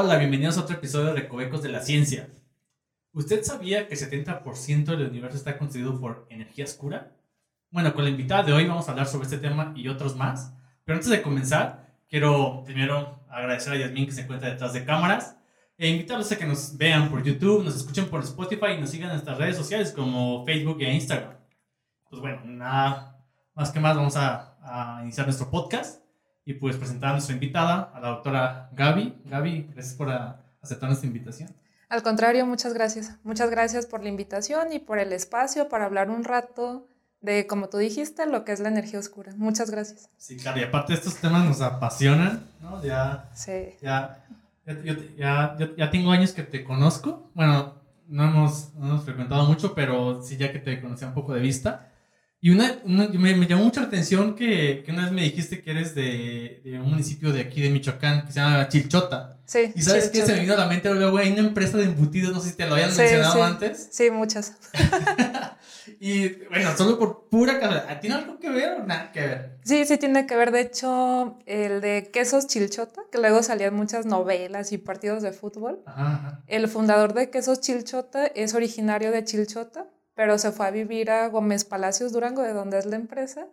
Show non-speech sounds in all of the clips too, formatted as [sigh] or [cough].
Hola, bienvenidos a otro episodio de Recovecos de la Ciencia. ¿Usted sabía que el 70% del universo está constituido por energía oscura? Bueno, con la invitada de hoy vamos a hablar sobre este tema y otros más. Pero antes de comenzar, quiero primero agradecer a Yasmin que se encuentra detrás de cámaras e invitarlos a que nos vean por YouTube, nos escuchen por Spotify y nos sigan en nuestras redes sociales como Facebook e Instagram. Pues bueno, nada más que más, vamos a, a iniciar nuestro podcast y pues presentar a nuestra invitada, a la doctora Gaby. Gaby, gracias por aceptar nuestra invitación. Al contrario, muchas gracias. Muchas gracias por la invitación y por el espacio para hablar un rato de, como tú dijiste, lo que es la energía oscura. Muchas gracias. Sí, claro, y aparte estos temas nos apasionan, ¿no? Ya, sí. ya, ya, ya, ya, tengo años que te conozco. Bueno, no hemos, no hemos frecuentado mucho, pero sí ya que te conocía un poco de vista. Y una, me, me, llamó mucho la atención que, que, una vez me dijiste que eres de, de, un municipio de aquí de Michoacán que se llama Chilchota. Sí. ¿Y sabes qué? Se me vino a la mente luego hay una empresa de embutidos, no sé si te lo habían mencionado sí. antes. Sí, muchas. [laughs] y bueno, solo por pura casualidad. ¿Tiene algo que ver o nada que ver? Sí, sí tiene que ver. De hecho, el de Quesos Chilchota, que luego salían muchas novelas y partidos de fútbol. Ajá, ajá. El fundador de Quesos Chilchota es originario de Chilchota pero se fue a vivir a Gómez Palacios Durango, de donde es la empresa.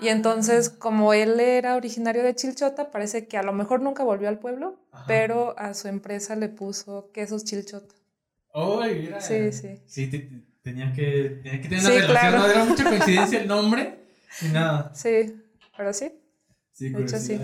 Y entonces, como él era originario de Chilchota, parece que a lo mejor nunca volvió al pueblo, Ajá. pero a su empresa le puso quesos Chilchota. Oh, mira. Sí, sí. Sí, te, tenía, que, tenía que tener una Sí, relación, claro. no era mucha [laughs] coincidencia el nombre y nada. Sí, pero sí. Sí, De hecho, sí.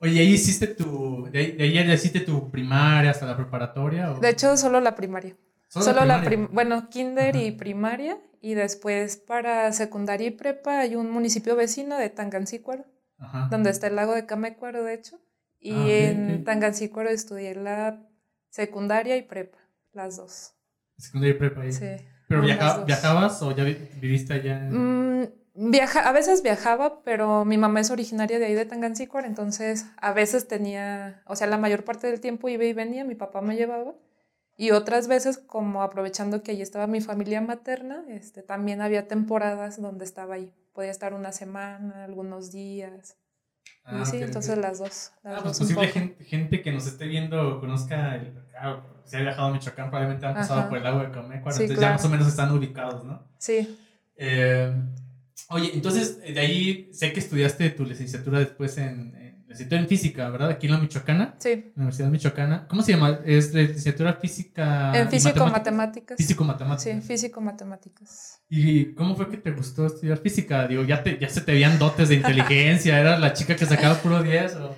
Oye, ¿ahí hiciste tu, de ahí, de ahí hiciste tu primaria hasta la preparatoria? O? De hecho, solo la primaria. ¿Solo, Solo la prim bueno, kinder Ajá. y primaria. Y después para secundaria y prepa hay un municipio vecino de Tangancícuaro, Ajá. donde está el lago de Camecuaro, de hecho. Y Ah, en ok. Tangancícuaro estudié la secundaria y prepa, las dos. Secundaria y prepa ahí. Sí. ¿Pero viaja- viajabas o ya vi- viviste allá? en- Mm, viaja, a veces viajaba, pero mi mamá es originaria de ahí de Tangancícuaro, entonces a veces tenía, o sea, la mayor parte del tiempo iba y venía, mi papá me llevaba. Y otras veces, como aprovechando que allí estaba mi familia materna, este, también había temporadas donde estaba ahí. Podía estar una semana, algunos días. Ah, y sí, ok, ok. entonces las dos. Las Ah, pues dos un posible gente, gente que nos esté viendo conozca, el, claro, si ha viajado a Michoacán, probablemente han pasado Ajá. por el lago de Camecuaro, Sí, entonces ya claro. más o menos están ubicados, ¿no? Sí, Eh, oye, entonces de ahí sé que estudiaste tu licenciatura después en licenciatura en física, ¿verdad? Aquí en la Michoacana, sí. Universidad Michoacana. ¿Cómo se llama? Es de licenciatura física. en y físico, matemáticas? matemáticas. Físico matemáticas. Sí, físico, matemáticas. ¿Y cómo fue que te gustó estudiar física? Digo, ya, te, ya se te veían dotes de inteligencia, ¿eras la chica que sacaba puro 10 o...?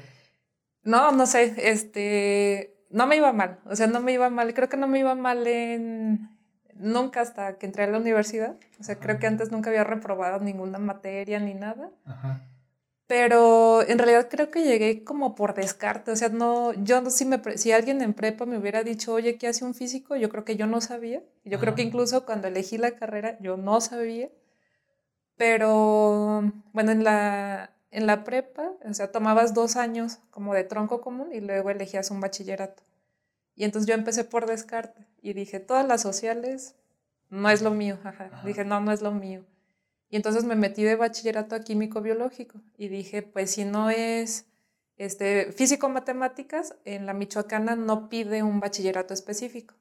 No, no sé, este, no me iba mal, o sea, no me iba mal, creo que no me iba mal en, nunca hasta que entré a la universidad, o sea, creo que antes nunca había reprobado ninguna materia ni nada, Ajá. Pero en realidad creo que llegué como por descarte, o sea, no, yo no- si, me, si alguien en prepa me hubiera dicho, oye, ¿qué hace un físico? Yo creo que yo no sabía, yo creo que Ajá. incluso cuando elegí la carrera yo no sabía, pero bueno, en la, en la prepa, o sea, tomabas dos años como de tronco común y luego elegías un bachillerato. Y entonces yo empecé por descarte y dije, todas las sociales no es lo mío, ajá. Ajá. Dije, no, no es lo mío. Y entonces me metí de bachillerato a químico biológico y dije, pues si no es este, físico-matemáticas, en la Michoacana no pide un bachillerato específico.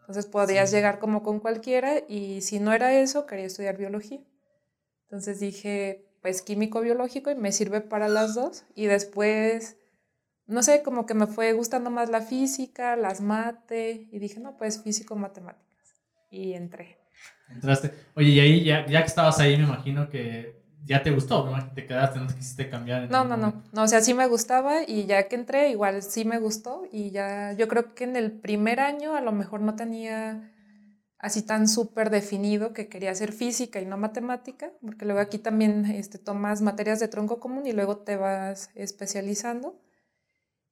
Entonces podías Sí. llegar como con cualquiera y si no era eso, quería estudiar biología. Entonces dije, pues químico biológico y me sirve para las dos. Y después, no sé, como que me fue gustando más la física, las mate y dije, no, pues físico matemáticas. Y entré. Entraste. Oye, y ahí ya, ya que estabas ahí, me imagino que ya te gustó, ¿no? Te quedaste, no te quisiste cambiar. No, no, no, no, o sea, sí me gustaba y ya que entré, igual sí me gustó y ya, yo creo que en el primer año a lo mejor no tenía así tan súper definido que quería hacer física y no matemática, porque luego aquí también este, tomas materias de tronco común y luego te vas especializando.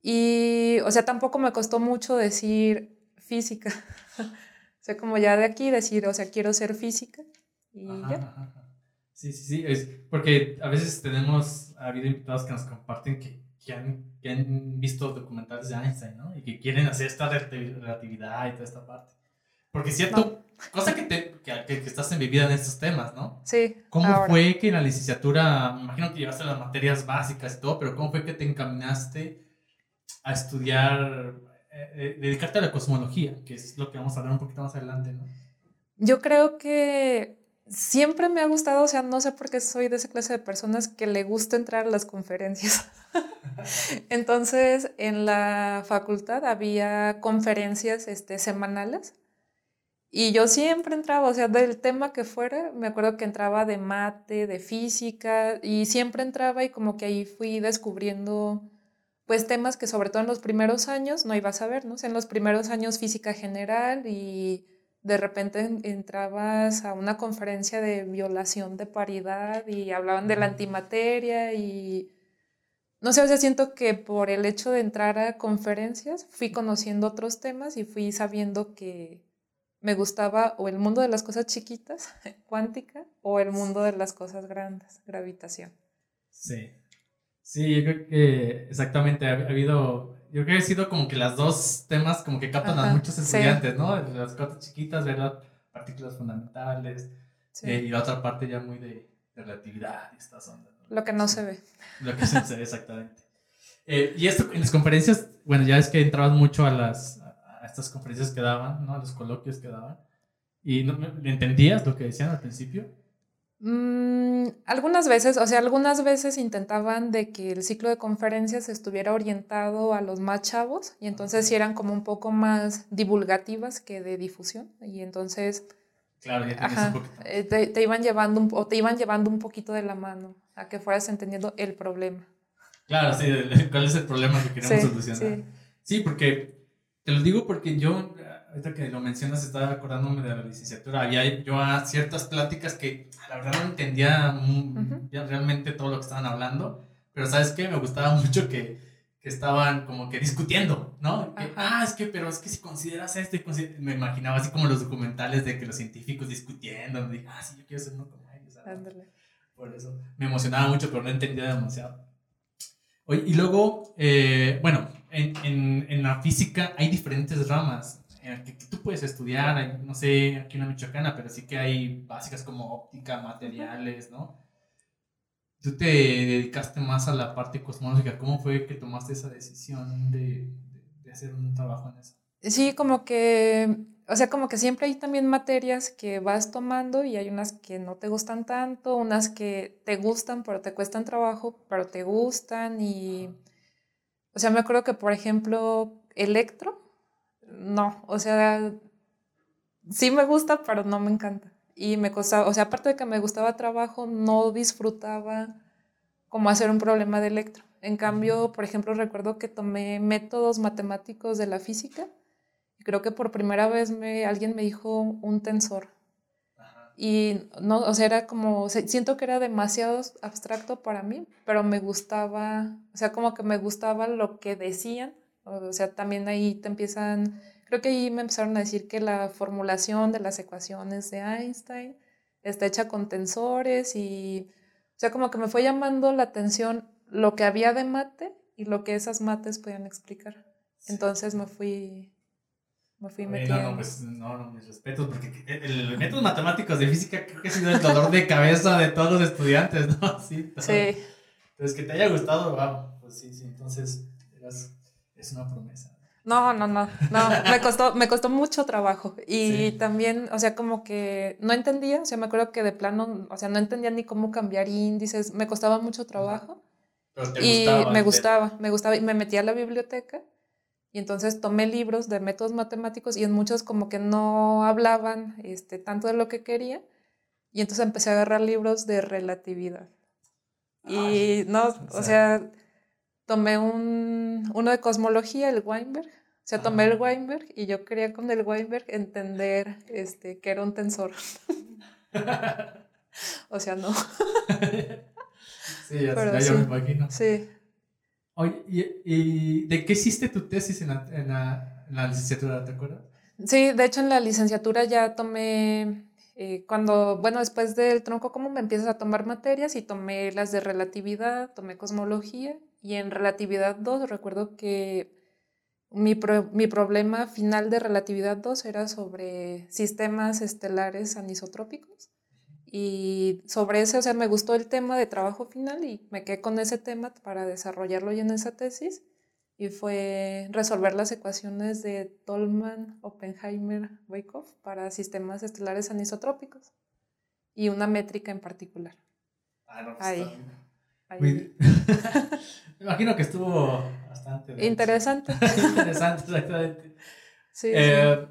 Y, o sea, tampoco me costó mucho decir física. [laughs] o sea, como ya de aquí decir, o sea, quiero ser física y Ajá, ya. ajá. Sí, sí, sí. Es porque a veces tenemos, ha habido invitados que nos comparten que, que, han, que han visto documentales de Einstein, ¿no? Y que quieren hacer esta relati- relatividad y toda esta parte. Porque es cierto, cosa que, te, que, que, estás embebida en estos temas, ¿no? Sí. ¿Cómo ahora. fue que en la licenciatura, me imagino que llevaste las materias básicas y todo, pero cómo fue que te encaminaste a estudiar eh, dedicarte a la cosmología, que es lo que vamos a hablar un poquito más adelante. Yo creo que siempre me ha gustado, o sea, no sé por qué soy de esa clase de personas que le gusta entrar a las conferencias. [laughs] Entonces, en la facultad había conferencias este, semanales y yo siempre entraba, o sea, del tema que fuera, me acuerdo que entraba de mate, de física y siempre entraba y como que ahí fui descubriendo pues temas que sobre todo en los primeros años no ibas a ver, ¿no? O sea, en los primeros años física general y de repente entrabas a una conferencia de violación de paridad y hablaban de la antimateria y no sé, o sea, siento que por el hecho de entrar a conferencias fui conociendo otros temas y fui sabiendo que me gustaba o el mundo de las cosas chiquitas, [laughs] cuántica, o el mundo de las cosas grandes, gravitación. Sí. Sí, yo creo que exactamente ha, habido, yo creo que ha sido como que las dos temas como que captan a muchos estudiantes, ¿no? Las cosas chiquitas, ¿verdad? Partículas fundamentales eh, y la otra parte ya muy de, relatividad y estas ondas. Lo que no se ve. Lo que no se ve, exactamente. Eh, y esto en las conferencias, bueno, ya es que entrabas mucho a las a estas conferencias que daban, ¿no? A los coloquios que daban. ¿Y no, entendías lo que decían al principio? Mm, algunas veces, o sea, algunas veces intentaban de que el ciclo de conferencias estuviera orientado a los más chavos y entonces sí eran como un poco más divulgativas que de difusión y entonces claro, ya eh, te, iban llevando un, o te iban llevando un poquito de la mano a que fueras entendiendo el problema. Claro, sí, cuál es el problema que queremos solucionar. Sí. sí, porque te lo digo porque yo ahorita que lo mencionas, estaba acordándome de la licenciatura. Había yo a ciertas pláticas que la verdad no entendía realmente todo lo que estaban hablando, pero ¿sabes qué? Me gustaba [laughs] mucho que, que estaban como que discutiendo, ¿no? ah, es que, pero es que si consideras esto, y me imaginaba así como los documentales de que los científicos discutiendo, me dije, ah, sí, yo quiero ser uno como ellos. Por eso me emocionaba mucho, pero no entendía demasiado. Oye, y luego, eh, bueno, en, en, en la física hay diferentes ramas que, tú puedes estudiar, no sé, aquí en la Michoacana, pero sí que hay básicas como óptica, materiales, ¿no? Tú te dedicaste más a la parte cosmológica. ¿Cómo fue que tomaste esa decisión de, de hacer un trabajo en eso? Sí, como que, o sea, como que siempre hay también materias que vas tomando y hay unas que no te gustan tanto, unas que te gustan pero te cuestan trabajo, pero te gustan y, o sea, me acuerdo que, por ejemplo, electro, no, o sea, sí me gusta, pero no me encanta. Y me costaba, o sea, aparte de que me gustaba trabajo, no disfrutaba como hacer un problema de electro. En cambio, por ejemplo, recuerdo que tomé métodos matemáticos de la física y creo que por primera vez me, alguien me dijo un tensor. Y no, o sea, era como, siento que era demasiado abstracto para mí, pero me gustaba, o sea, como que me gustaba lo que decían o sea, también ahí te empiezan, creo que ahí me empezaron a decir que la formulación de las ecuaciones de Einstein está hecha con tensores y, o sea, como que me fue llamando la atención lo que había de mate y lo que esas mates podían explicar. Entonces me fui, me fui metiendo. No, no, pues no, no, mis respetos, porque el, métodos matemáticos de física creo que ha sido el dolor de cabeza de todos los estudiantes, ¿no? [laughs] Sí. Sí. Entonces, que te haya gustado, wow, pues sí, sí, entonces eras es una promesa. No, no, no, no, me costó, me costó mucho trabajo y también, o sea, como que no entendía, o sea, me acuerdo que de plano, o sea, no entendía ni cómo cambiar índices, me costaba mucho trabajo. y me gustaba, me gustaba y me metí a la biblioteca y entonces tomé libros de métodos matemáticos y en muchos como que no hablaban este, tanto de lo que quería y entonces empecé a agarrar libros de relatividad. Y no, o sea tomé un, uno de cosmología, el Weinberg. O sea, tomé el Weinberg y yo quería con el Weinberg entender este, que era un tensor. [laughs] o sea, no. [laughs] sí, ya, yo me imagino. Sí. Oye, ¿y, de qué hiciste tu tesis en la, en la, licenciatura, te acuerdas? Sí, de hecho en la licenciatura ya tomé, eh, cuando, bueno, después del tronco común me empiezas a tomar materias y tomé las de relatividad, tomé cosmología y en relatividad 2 recuerdo que mi, mi, problema final de relatividad 2 era sobre sistemas estelares anisotrópicos. Y sobre ese, o sea, me gustó el tema de trabajo final y me quedé con ese tema para desarrollarlo ya en esa tesis. y fue resolver las ecuaciones de Tolman, Oppenheimer, Wyckoff para sistemas estelares anisotrópicos y una métrica en particular. Ah, no, pues Ahí. está. Ahí. [laughs] Me imagino que estuvo bastante bien. Interesante. [laughs] Interesante, exactamente. Sí, sí. Eh,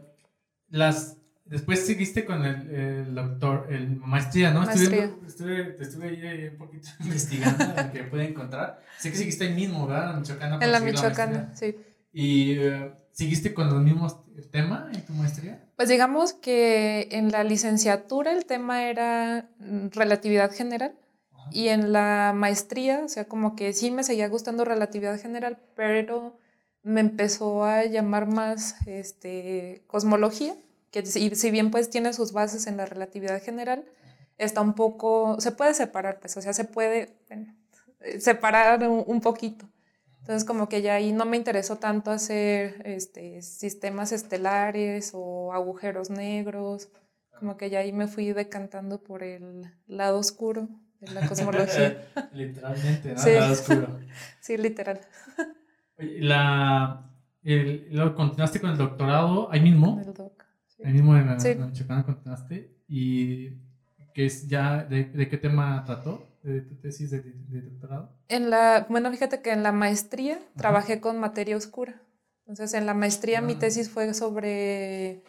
las, después seguiste con el, el doctor, el maestría, ¿no? Estuve, Maestría. estuve, estuve ahí un poquito [laughs] investigando en que pude encontrar. Sé que seguiste ahí mismo, ¿verdad? En Michoacán. en la Michoacana, maestría. sí. ¿Y eh, seguiste con los mismos temas en tu maestría? Pues digamos que en la licenciatura el tema era mm, relatividad general. Y en la maestría, o sea, como que sí me seguía gustando relatividad general, pero me empezó a llamar más este, cosmología, que si, bien pues tiene sus bases en la relatividad general, está un poco, se puede separar, pues, o sea, se puede bueno, separar un, un poquito. Entonces, como que ya ahí no me interesó tanto hacer este, sistemas estelares o agujeros negros, como que ya ahí me fui decantando por el lado oscuro de la cosmología. [laughs] Literalmente, ¿no? Sí. Lado oscuro. [laughs] sí, literal. La, el, luego continuaste con el doctorado ahí mismo. El doc, sí. Ahí mismo en la, Sí. en Michoacán continuaste. ¿Y que es ya de, de qué tema trató? ¿De tu tesis de, de doctorado? En la, bueno, fíjate que en la maestría trabajé con materia oscura. Entonces, en la maestría mi Ah. tesis fue sobre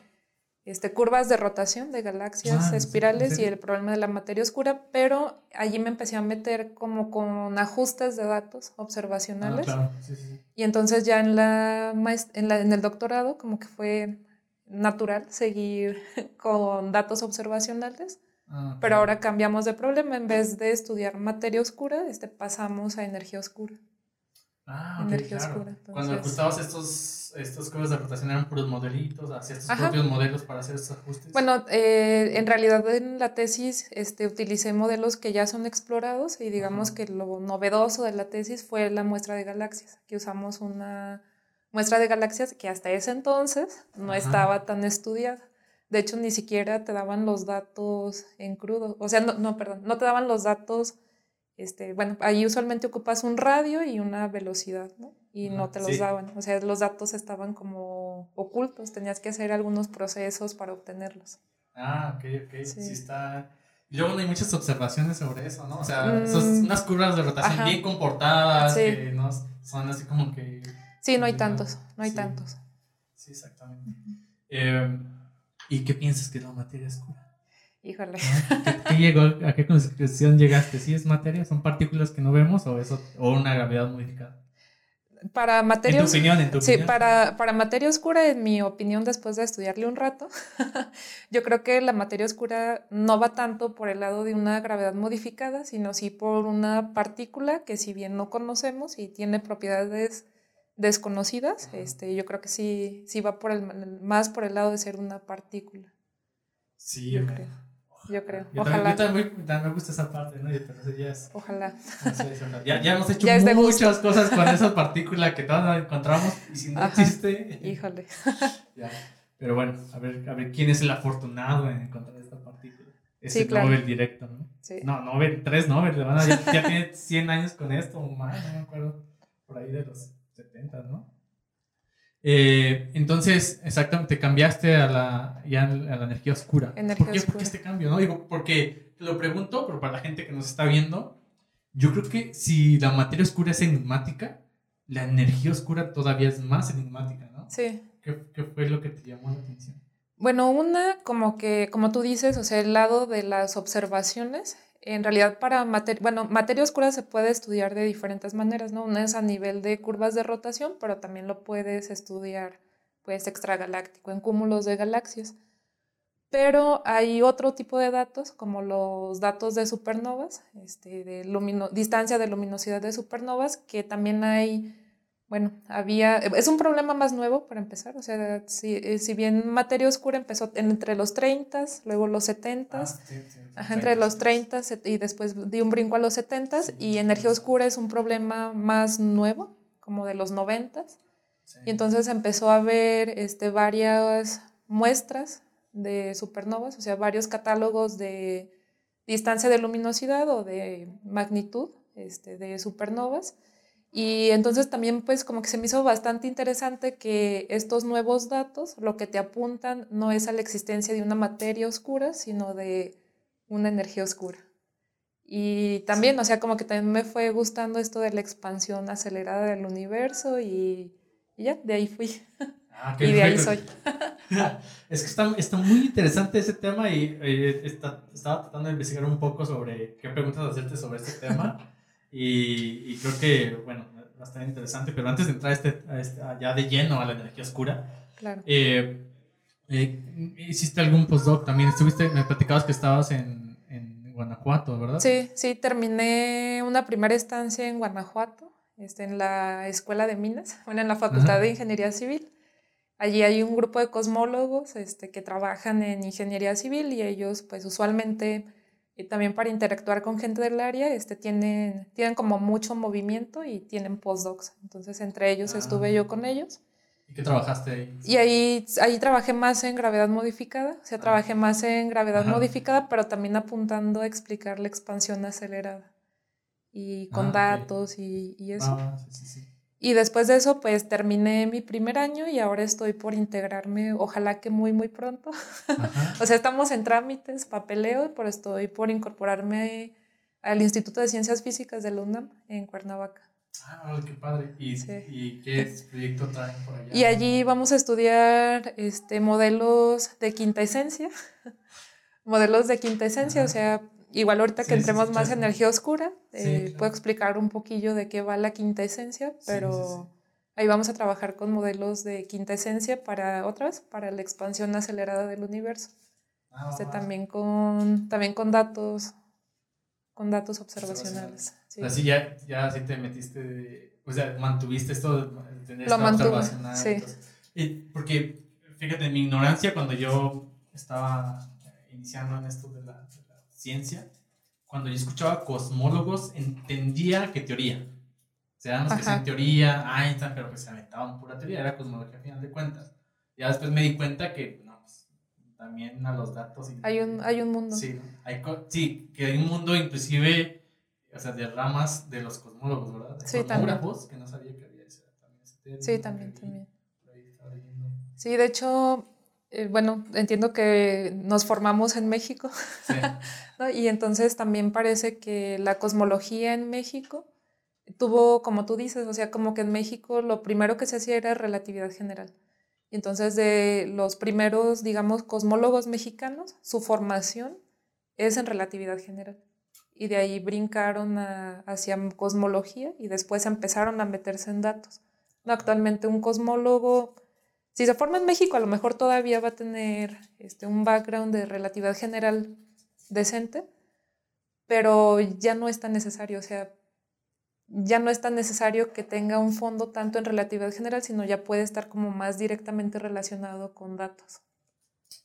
este, curvas de rotación de galaxias Ah, espirales ¿En y el problema de la materia oscura, pero allí me empecé a meter como con ajustes de datos observacionales. Ah, claro. Sí. Y entonces ya en, la, en, la- en el doctorado como que fue natural seguir [laughs] con datos observacionales. Ah, Pero claro. ahora cambiamos de problema. En vez de estudiar materia oscura, este, pasamos a energía oscura. Ah, ok, energía claro. oscura, Cuando entonces- ajustabas estos, estos curvas de rotación eran puros modelitos, hacías tus Ajá. propios modelos para hacer estos ajustes. Bueno, eh, en realidad en la tesis este, utilicé modelos que ya son explorados y digamos Ajá. que lo novedoso de la tesis fue la muestra de galaxias, que usamos una muestra de galaxias que hasta ese entonces no Ajá. estaba tan estudiada. De hecho, ni siquiera te daban los datos en crudo. O sea, no, no, perdón, no te daban los datos. Este, bueno, ahí usualmente ocupas un radio y una velocidad, ¿no? Y no te los sí. daban. O sea, los datos estaban como ocultos. Tenías que hacer algunos procesos para obtenerlos. Ah, ok, ok. Sí. Sí. está. Y luego hay muchas observaciones sobre eso, ¿no? O sea, Mm. esos- unas curvas de rotación Ajá. bien comportadas, Sí. que no son así como que. Sí, no hay tantos, no hay tantos. Sí, exactamente. Eh, ¿Y qué piensas que es la materia oscura? Híjole. ¿Qué, qué llegó, ¿A qué conclusión llegaste? ¿Sí es materia? ¿Son partículas que no vemos o, eso, o una gravedad modificada? Para En materia tu os- opinión, en tu Sí, opinión. para, para materia oscura, en mi opinión, después de estudiarle un rato, [laughs] yo creo que la materia oscura no va tanto por el lado de una gravedad modificada, sino sí por una partícula que si bien no conocemos y tiene propiedades desconocidas, este, yo creo que sí, sí va por el, más por el lado de ser una partícula. Sí, yo ok. creo. Yo creo. Yo también, Ojalá. yo también, me gusta esa parte, ¿no? Eso ya es. Ojalá. no sé, eso no- ya, ya hemos hecho Ya muchas cosas con esa partícula que todos nos encontramos y si no Ajá. existe. Híjole. [laughs] Ya. Pero bueno, a ver, a ver quién es el afortunado en encontrar esta partícula. Ese Sí, claro. Nobel directo, ¿no? Sí. No, Nobel, tres Nobel, le van a- ya, ya tiene 100 años con esto, o más, no me acuerdo, por ahí de los 70, ¿no? Eh, entonces, exactamente, cambiaste a la, ya a la energía oscura. Energía ¿Por qué, ¿Por oscura. qué este cambio? No? Digo, porque te lo pregunto, pero para la gente que nos está viendo, yo creo que si la materia oscura es enigmática, la energía oscura todavía es más enigmática, ¿no? Sí. ¿Qué, qué fue lo que te llamó la atención? Bueno, una, como que, como tú dices, o sea, el lado de las observaciones, en realidad para materia, bueno, materia oscura se puede estudiar de diferentes maneras, ¿no? Una es a nivel de curvas de rotación, pero también lo puedes estudiar, pues, extragaláctico, en cúmulos de galaxias. Pero hay otro tipo de datos, como los datos de supernovas, este, de distancia de luminosidad de supernovas, que también hay bueno, había, es un problema más nuevo para empezar, o sea, si, eh, si bien materia oscura empezó entre los 30, luego los 70, Ah, sí, sí, sí, ajá, entre los 30 y después di un brinco a los 70 y energía oscura es un problema más nuevo, como de los 90 Sí. y entonces empezó a haber este, varias muestras de supernovas, o sea, varios catálogos de distancia de luminosidad o de magnitud este, de supernovas. Y entonces también pues como que se me hizo bastante interesante que estos nuevos datos lo que te apuntan no es a la existencia de una materia oscura, sino de una energía oscura. Y también, o sea, como que también me fue gustando esto de la expansión acelerada del universo y, ya, de ahí fui. Ah, [laughs] y de ahí soy. [laughs] es que está, está, muy interesante ese tema y eh, está, estaba tratando de investigar un poco sobre qué preguntas hacerte sobre este tema [laughs] y, y, creo que, bueno, bastante interesante, pero antes de entrar este, a este, ya de lleno a la energía oscura, claro. Eh, eh, ¿hiciste algún postdoc también? Estuviste, me platicabas que estabas en Guanajuato, ¿verdad? Sí, sí, terminé una primera estancia en Guanajuato, este, en la Escuela de Minas, [laughs] bueno, en la Facultad de Ingeniería Civil. Allí hay un grupo de cosmólogos este, que trabajan en ingeniería civil y ellos, pues usualmente, y también para interactuar con gente del área, este, tienen, tienen como mucho movimiento y tienen postdocs. Entonces, entre ellos estuve ah. yo con ellos. ¿Y qué trabajaste ahí? Y ahí, ahí trabajé más en gravedad modificada, o sea, ah. trabajé más en gravedad modificada, pero también apuntando a explicar la expansión acelerada y con ah, datos y, y, eso. Ah, sí, sí, Y después de eso, pues terminé mi primer año y ahora estoy por integrarme, ojalá que muy, muy pronto. [laughs] o sea, estamos en trámites, papeleo, pero estoy por incorporarme al Instituto de Ciencias Físicas de la UNAM en Cuernavaca. Ah, qué padre. ¿Y, ¿Y, qué proyecto traen por allá? Y allí vamos a estudiar este, modelos de quinta esencia. [laughs] modelos de quinta esencia, o sea, igual ahorita que entremos más en energía oscura, eh, puedo explicar un poquillo de qué va la quinta esencia, pero ahí vamos a trabajar con modelos de quinta esencia para otras, para la expansión acelerada del universo. Ah, este, también, con, también con datos, con datos observacionales. Así ya, ya así te metiste, o sea, mantuviste esto de tener Lo mantuve, sí. Y porque, fíjate, mi ignorancia cuando yo estaba iniciando en esto de la, ciencia, cuando yo escuchaba cosmólogos, entendía que teoría. O sea, no que en teoría, Einstein, pero que se aventaban pura teoría, era cosmología a final de cuentas. Ya después me di cuenta que, no, pues, también a los datos. hay, un, hay un mundo. Sí, hay, sí, que hay un mundo inclusive o sea, de ramas de los cosmólogos, ¿verdad? De sí, también. que no sabía que había ese, también Sí, también, también. Sí, de hecho, eh, bueno, entiendo que nos formamos en México, sí. [laughs] ¿no? y entonces también parece que la cosmología en México tuvo, como tú dices, o sea, como que en México lo primero que se hacía era relatividad general. Y entonces de los primeros, digamos, cosmólogos mexicanos, su formación es en relatividad general y de ahí brincaron hacia cosmología y después empezaron a meterse en datos. No, actualmente un cosmólogo, si se forma en México, a lo mejor todavía va a tener este, un background de relatividad general decente, pero ya no es tan necesario, o sea, ya no es tan necesario que tenga un fondo tanto en relatividad general, sino ya puede estar como más directamente relacionado con datos.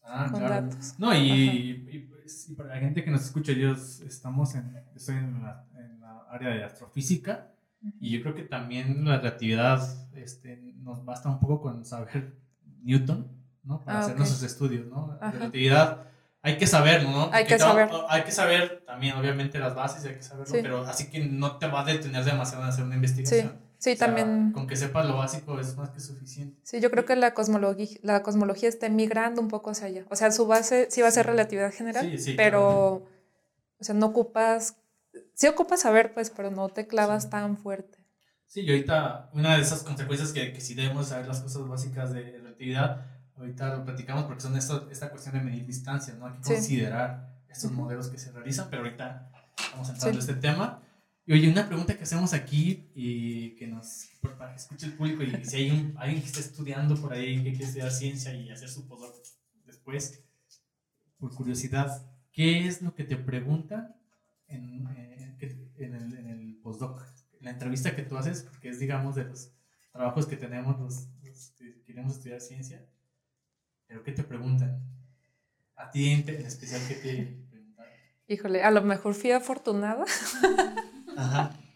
Ah, claro. No, y, pues, y, para la gente que nos escucha, yo estamos en, estoy en la, en la área de astrofísica y yo creo que también la relatividad este, nos basta un poco con saber Newton, ¿no? Para ah, hacer nuestros estudios, ¿no? La relatividad hay que saberlo, ¿no? Hay que saber. Hay que saber también, obviamente, las bases, hay que saberlo, pero así que no te va a detener demasiado en hacer una investigación. Sí, también. Con que sepas lo básico es más que suficiente. Sí, yo creo que la cosmología, la cosmología está migrando un poco hacia allá. O sea, su base sí va a ser relatividad general, pero, o sea, no ocupas, sí ocupas saber, pues, pero no te clavas tan fuerte. Sí, y ahorita una de esas consecuencias que, que sí debemos saber las cosas básicas de relatividad, ahorita lo platicamos porque son esto, esta cuestión de medir distancias, ¿no? Hay que considerar estos modelos que se realizan, pero ahorita vamos a entrar en este tema. Y oye, una pregunta que hacemos aquí y que nos, para que escuche el público y si hay un, alguien que está estudiando por ahí que quiere estudiar ciencia y hacer su postdoc después, por curiosidad, ¿qué es lo que te preguntan en, eh, en, el, en el postdoc? En la entrevista que tú haces, porque es, digamos, de los trabajos que tenemos los, que queremos estudiar ciencia, pero ¿qué te preguntan? A ti en, especial, ¿qué te preguntan? Híjole, a lo mejor fui afortunada. [laughs]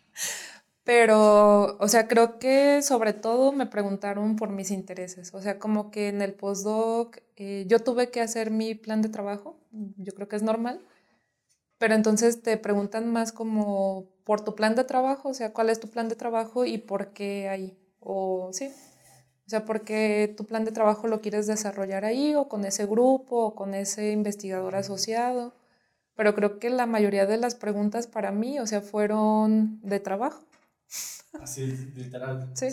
Pero, o sea, creo que sobre todo me preguntaron por mis intereses. O sea, como que en el postdoc eh, yo tuve que hacer mi plan de trabajo, yo creo que es normal, pero entonces te preguntan más como por tu plan de trabajo, o sea, cuál es tu plan de trabajo y por qué ahí, o sí, o sea, por qué tu plan de trabajo lo quieres desarrollar ahí o con ese grupo o con ese investigador asociado, pero creo que la mayoría de las preguntas para mí, o sea, fueron de trabajo. Así, literal. Sí,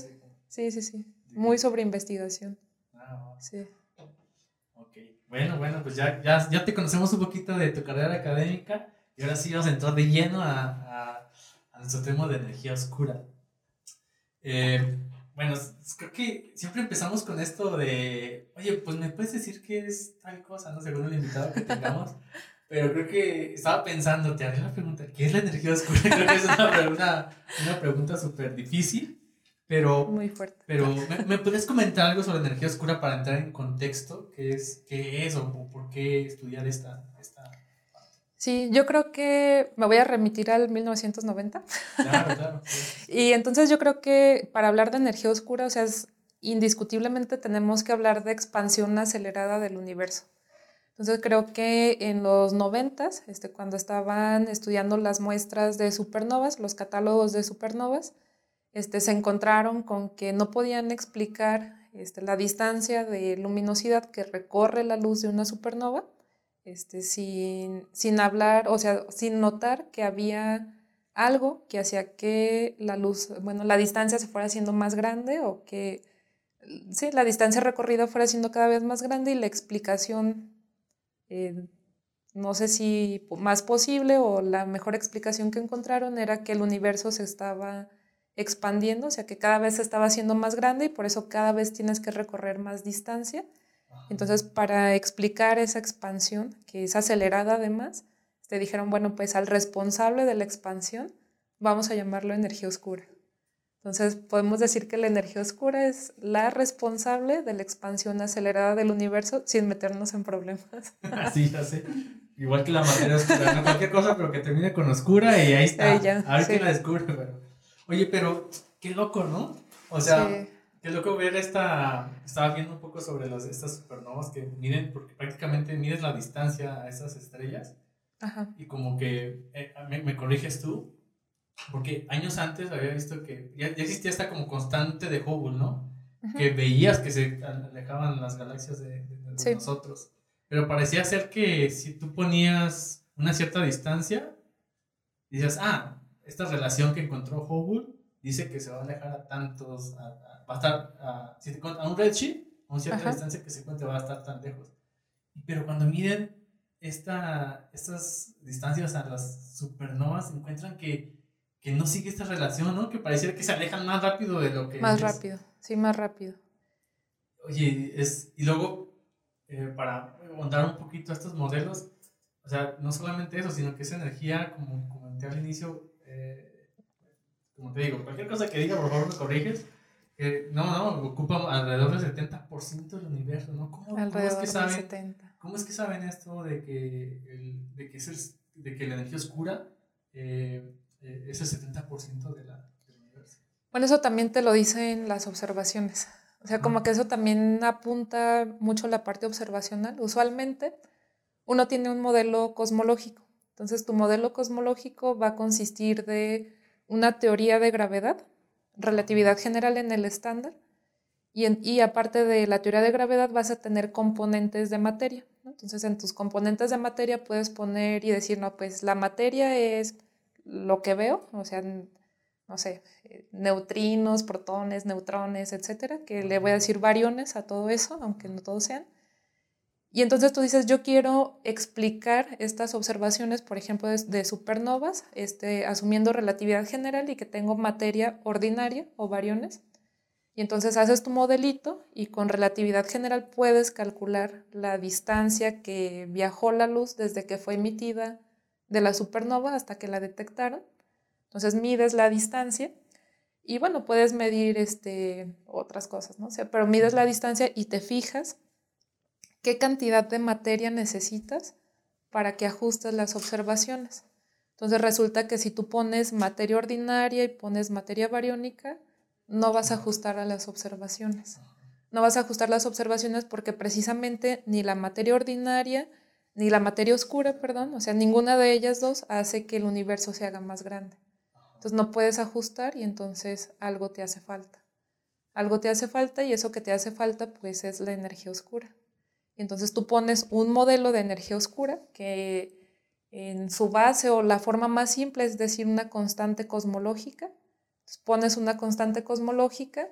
sí, sí, sí, muy sobre investigación. Ah, Sí. ok. Bueno, bueno, pues ya, ya, ya te conocemos un poquito de tu carrera académica y ahora sí vamos a entrar de lleno a, a, a nuestro tema de energía oscura. Eh, bueno, creo que siempre empezamos con esto de, oye, pues me puedes decir qué es tal cosa, ¿no? Según el invitado que tengamos. Pero creo que estaba pensando, te haré la pregunta, ¿qué es la energía oscura? Creo que es una, pre- una, pregunta súper difícil, pero Muy fuerte. pero, ¿me, me puedes comentar algo sobre energía oscura para entrar en contexto? ¿Qué es, qué es o, o por qué estudiar esta, esta? Sí, yo creo que me voy a remitir al 1990. Claro, claro. [laughs] sí. Y entonces yo creo que para hablar de energía oscura, o sea, es, indiscutiblemente tenemos que hablar de expansión acelerada del universo. Entonces creo que en los noventas, este, cuando estaban estudiando las muestras de supernovas, los catálogos de supernovas, este, se encontraron con que no podían explicar este, la distancia de luminosidad que recorre la luz de una supernova este, sin, sin hablar, o sea, sin notar que había algo que hacía que la luz, bueno, la distancia se fuera haciendo más grande o que, sí, la distancia recorrida fuera siendo cada vez más grande y la explicación, eh, no sé si más posible o la mejor explicación que encontraron era que el universo se estaba expandiendo, o sea, que cada vez se estaba haciendo más grande y por eso cada vez tienes que recorrer más distancia. Entonces, para explicar esa expansión, que es acelerada además, te dijeron, bueno, pues al responsable de la expansión vamos a llamarlo energía oscura. Entonces, podemos decir que la energía oscura es la responsable de la expansión acelerada del universo sin meternos en problemas. [laughs] Así, ya sé. Igual que la materia oscura, no cualquier cosa, pero que termine con oscura y ahí está. Ya, a ver sí. quién la descubre. Pero... Oye, pero qué loco, ¿no? O sea, Sí. Qué loco ver esta. Estaba viendo un poco sobre las, estas supernovas que miden, porque prácticamente mides la distancia a esas estrellas. Ajá. Y como que eh, me, me corriges tú, porque años antes había visto que ya, ya existía esta como constante de Hubble, ¿no? Ujú. Que veías que se alejaban las galaxias de, de- de Sí. nosotros. Pero parecía ser que si tú ponías una cierta distancia, dices, ah, esta relación que encontró Hubble dice que se va a alejar a tantos, a- va a estar a, si a un redshift, a una cierta Ajá. distancia que se encuentre va a estar tan lejos. Pero cuando miden esta, estas distancias a las supernovas, encuentran que, que no sigue esta relación, ¿no? Que pareciera que se alejan más rápido de lo que... Más es. rápido, sí, más rápido. Oye, es, y luego, eh, para ahondar un poquito a estos modelos, o sea, no solamente eso, sino que esa energía, como comenté al inicio, eh, como te digo, cualquier cosa que diga, por favor me corriges, no, no, ocupa alrededor del 70% del universo, ¿no? ¿Cómo, cómo es Alrededor que del saben, 70. ¿Cómo es que saben esto de que, el, de que, es el- de que la energía oscura eh, eh, es el 70% de la, del universo? Bueno, eso también te lo dicen las observaciones. O sea, como que eso también apunta mucho la parte observacional. Usualmente uno tiene un modelo cosmológico. Entonces, tu modelo cosmológico va a consistir de una teoría de gravedad, relatividad general en el estándar, y, en- y aparte de la teoría de gravedad vas a tener componentes de materia. ¿no? Entonces, en tus componentes de materia puedes poner y decir, no, pues la materia es lo que veo, o sea, no sé, eh, neutrinos, protones, neutrones, etcétera, que le voy a decir variones a todo eso, aunque no todos sean. Y entonces tú dices, yo quiero explicar estas observaciones, por ejemplo, de, de supernovas, este, asumiendo relatividad general y que tengo materia ordinaria o variones. Y entonces haces tu modelito y con relatividad general puedes calcular la distancia que viajó la luz desde que fue emitida de la supernova hasta que la detectaron. Entonces mides la distancia y bueno, puedes medir este, otras cosas, ¿no? O sea, pero mides la distancia y te fijas qué cantidad de materia necesitas para que ajustes las observaciones. Entonces resulta que si tú pones materia ordinaria y pones materia bariónica, no vas a ajustar a las observaciones. No vas a ajustar las observaciones porque precisamente ni la materia ordinaria ni la materia oscura, perdón, o sea, ninguna de ellas dos hace que el universo se haga más grande. Entonces no puedes ajustar y entonces algo te hace falta. Algo te hace falta y eso que te hace falta pues es la energía oscura. Entonces tú pones un modelo de energía oscura que en su base o la forma más simple es decir una constante cosmológica. pones una constante cosmológica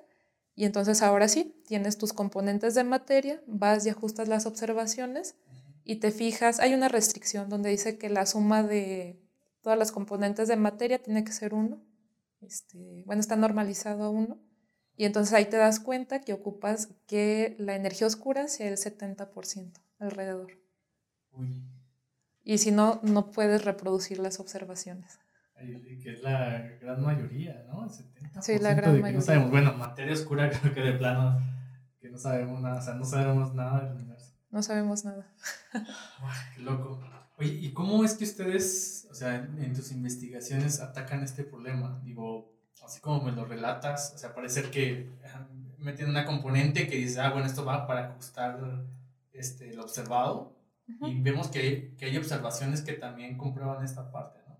y entonces ahora sí, tienes tus componentes de materia, vas y ajustas las observaciones y te fijas, hay una restricción donde dice que la suma de todas las componentes de materia tiene que ser uno. Este, bueno, está normalizado a uno. Y entonces ahí te das cuenta que ocupas que la energía oscura sea el 70% alrededor. Y si no, no puedes reproducir las observaciones. Que es la gran mayoría, ¿no? El 70%. Sí, la gran mayoría. No sabemos, bueno, materia oscura [laughs] creo que de plano, que no sabemos nada, o sea, no sabemos nada del universo. No sabemos nada. qué loco. Oye, ¿y cómo es que ustedes, o sea, en, tus investigaciones atacan este problema? Digo, así como me lo relatas, o sea, parece que meten una componente que dice, ah, bueno, esto va para ajustar este, lo observado. Y vemos que hay, que hay observaciones que también comprueban esta parte, ¿no?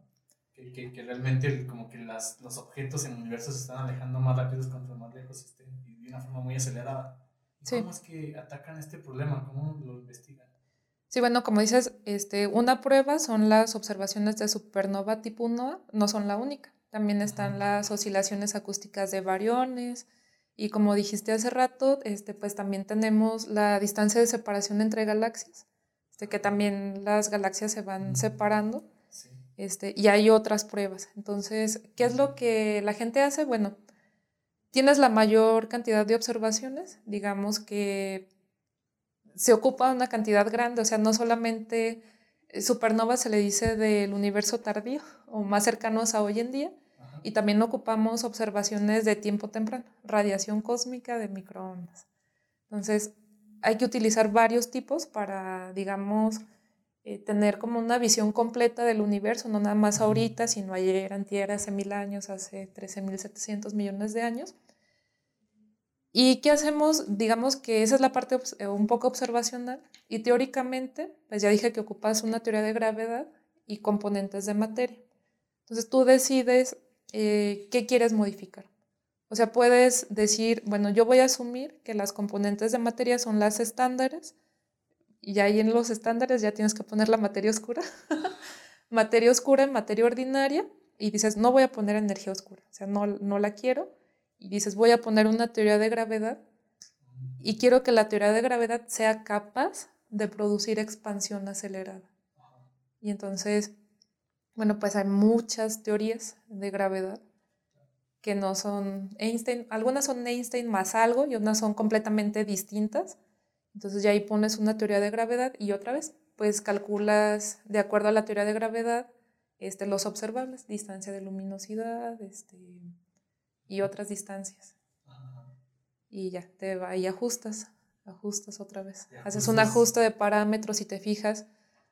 Que, que, que realmente como que las, los objetos en el universo se están alejando más rápido cuanto más lejos estén y de una forma muy acelerada. ¿Cómo es que atacan este problema? ¿Cómo lo investigan? Sí, bueno, como dices, este, una prueba son las observaciones de supernova tipo 1, no son la única. También están las oscilaciones acústicas de variones y como dijiste hace rato, este, pues también tenemos la distancia de separación entre galaxias, este, que también las galaxias se van separando. Este, y hay otras pruebas. Entonces, ¿qué es lo que la gente hace? Bueno, tienes la mayor cantidad de observaciones, digamos que se ocupa una cantidad grande, o sea, no solamente eh, supernova se le dice del universo tardío o más cercanos a hoy en día, y también ocupamos observaciones de tiempo temprano, radiación cósmica de microondas. Entonces, hay que utilizar varios tipos para, digamos, eh, tener como una visión completa del universo, no nada más ahorita, sino ayer, antier, hace mil años, hace 13.700 millones de años. ¿Y qué hacemos? Digamos que esa es la parte eh, un poco observacional y teóricamente, pues ya dije que ocupas una teoría de gravedad y componentes de materia. Entonces tú decides eh, qué quieres modificar. O sea, puedes decir, bueno, yo voy a asumir que las componentes de materia son las estándares y ahí en los estándares ya tienes que poner la materia oscura. [laughs] materia oscura en materia ordinaria y dices, no voy a poner energía oscura, o sea, no, no la quiero y dices, voy a poner una teoría de gravedad y quiero que la teoría de gravedad sea capaz de producir expansión acelerada. Y entonces, bueno, pues hay muchas teorías de gravedad que no son Einstein, algunas son Einstein más algo y otras son completamente distintas. Entonces ya ahí pones una teoría de gravedad y otra vez, pues calculas de acuerdo a la teoría de gravedad este, los observables, distancia de luminosidad, este, y otras distancias. Y ya, te va y ajustas, ajustas otra vez. Haces un ajuste de parámetros y te fijas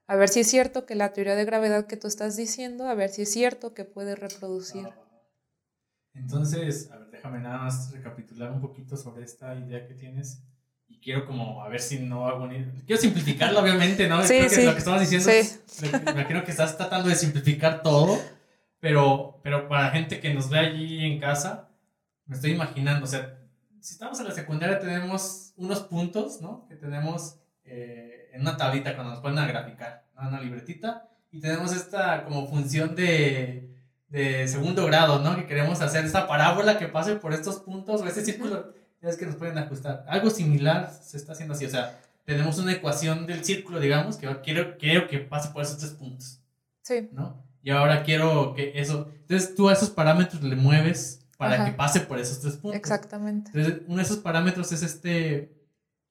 a ver si es cierto que la teoría de gravedad que tú estás diciendo, a ver si es cierto que puede reproducir. Entonces, a ver, déjame nada más recapitular un poquito sobre esta idea que tienes. Y quiero como, a ver si no hago ni... Quiero simplificarlo, obviamente, ¿no? Sí, sí, lo que estabas diciendo, sí. me imagino que estás tratando de simplificar todo pero, pero para gente que nos ve allí en casa, me estoy imaginando, o sea, si estamos en la secundaria tenemos unos puntos, ¿no? Que tenemos eh, en una tablita cuando nos ponen a graficar, ¿no? Una libretita, y tenemos esta como función de, de segundo grado, ¿no? Que queremos hacer esta parábola que pase por estos puntos o este círculo, ya es que nos pueden ajustar. Algo similar se está haciendo así, o sea, tenemos una ecuación del círculo, digamos, que quiero, quiero que pase por esos tres puntos. Sí. ¿No? y ahora quiero que eso. Entonces tú a esos parámetros le mueves para que pase por esos tres puntos. Exactamente. Entonces uno de esos parámetros es este.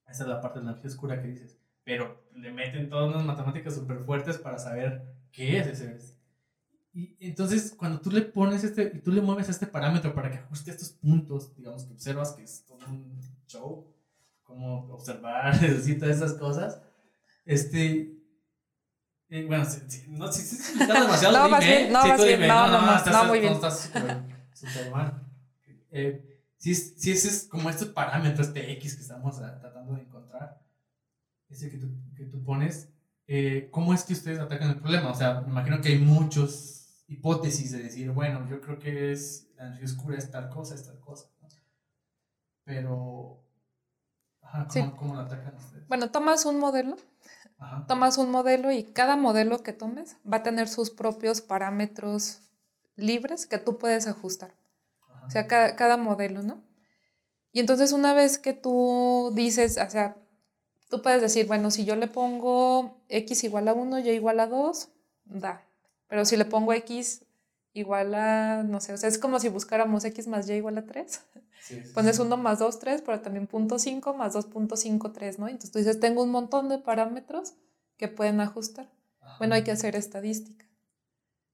Esa es la parte de la energía oscura que dices. Pero le meten todas unas matemáticas súper fuertes para saber qué es ese. Y entonces cuando tú le pones este. Y tú le mueves este parámetro para que ajuste estos puntos, digamos que observas que es todo un show. Como observar, [laughs] decir todas esas cosas. Este, bueno, si, no, si, si, está [laughs] demasiado no, dime, no, no, no, no, estás, no, muy bien. estás súper mal. Eh, si, si ese es como estos parámetros de X que estamos tratando de encontrar, ese que tú, que tú pones, eh, ¿cómo es que ustedes atacan el problema? O sea, me imagino que hay muchas hipótesis de decir, bueno, yo creo que es la energía oscura es tal cosa, es tal cosa. Pero, ¿cómo, ¿cómo, lo atacan ustedes? Bueno, tomas un modelo, tomas un modelo y cada modelo que tomes va a tener sus propios parámetros libres que tú puedes ajustar. O sea, cada, cada modelo, ¿no? Y entonces una vez que tú dices, o sea, tú puedes decir, bueno, si yo le pongo x igual a 1, y igual a 2, da. Pero si le pongo x igual a, no sé, o sea, es como si buscáramos x más y igual a 3. Pones 1 más 2, 3, pero también punto 5 más 2.5, 3, ¿no? Entonces tú dices, tengo un montón de parámetros que pueden ajustar. Bueno, hay que hacer estadística.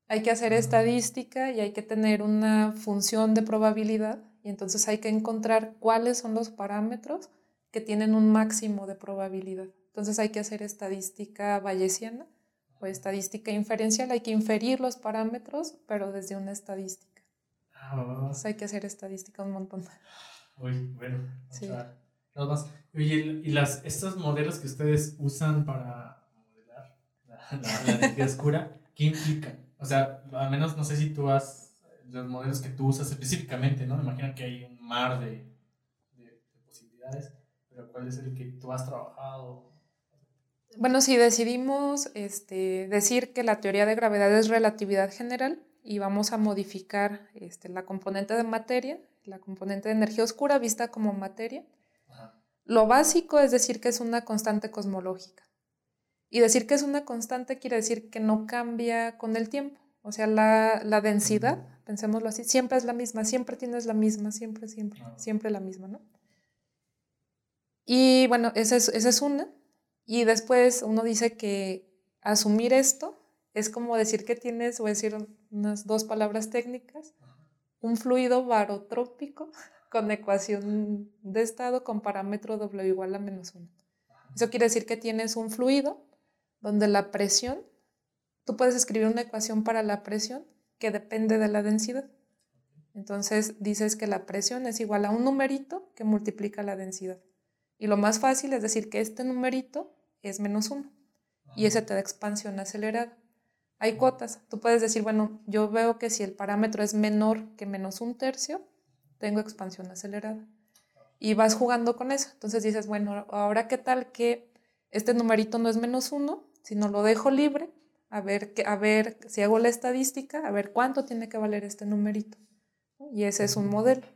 Hay que hacer estadística y hay que tener una función de probabilidad y entonces hay que encontrar cuáles son los parámetros que tienen un máximo de probabilidad. Entonces hay que hacer estadística bayesiana o estadística inferencial, hay que inferir los parámetros, pero desde una estadística. Ah, Entonces hay que hacer estadística un montón. Uy, bueno, sí. más. Oye, y las, estos modelos que ustedes usan para modelar la, energía oscura, ¿qué implican? O sea, al menos no sé si tú has, los modelos que tú usas específicamente, ¿no? Me imagino que hay un mar de, de posibilidades ¿cuál es el que tú has trabajado? Bueno, si decidimos este, decir que la teoría de gravedad es relatividad general y vamos a modificar este, la componente de materia, la componente de energía oscura vista como materia, lo básico es decir que es una constante cosmológica. Y decir que es una constante quiere decir que no cambia con el tiempo. O sea, la, la densidad, pensémoslo así, siempre es la misma, siempre tienes la misma, siempre, siempre, siempre la misma, ¿no? Y bueno, esa es, esa es una. Y después uno dice que asumir esto es como decir que tienes, voy a decir unas dos palabras técnicas, un fluido barotrópico [laughs] con ecuación de estado con parámetro W igual a menos 1. Eso quiere decir que tienes un fluido donde la presión, tú puedes escribir una ecuación para la presión que depende de la densidad. Entonces dices que la presión es igual a un numerito que multiplica la densidad. Y lo más fácil es decir que este numerito es menos uno y ese te da expansión acelerada. Hay cuotas. Tú puedes decir, bueno, yo veo que si el parámetro es menor que menos un tercio, tengo expansión acelerada. Y vas jugando con eso. Entonces dices, bueno, ahora qué tal que este numerito no es menos uno, sino lo dejo libre, a ver, que, a ver si hago la estadística, a ver cuánto tiene que valer este numerito. Y ese es un modelo.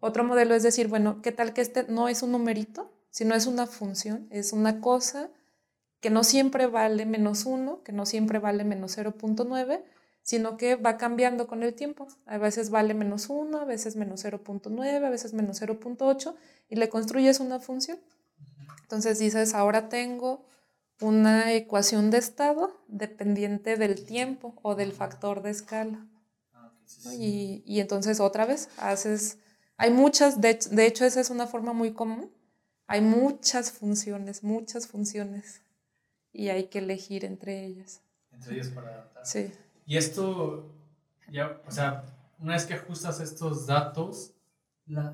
Otro modelo es decir, bueno, ¿qué tal que este no es un numerito, sino es una función, es una cosa que no siempre vale menos 1, que no siempre vale menos 0.9, sino que va cambiando con el tiempo. A veces vale menos 1, a veces menos 0.9, a veces menos 0.8 y le construyes una función. Entonces dices, ahora tengo una ecuación de estado dependiente del tiempo o del factor de escala. Ah, y, y entonces otra vez haces hay muchas, de, hecho esa es una forma muy común. Hay muchas funciones, muchas funciones y hay que elegir entre ellas. Entre ellas para adaptar. Sí. Y esto, ya, o sea, una vez que ajustas estos datos,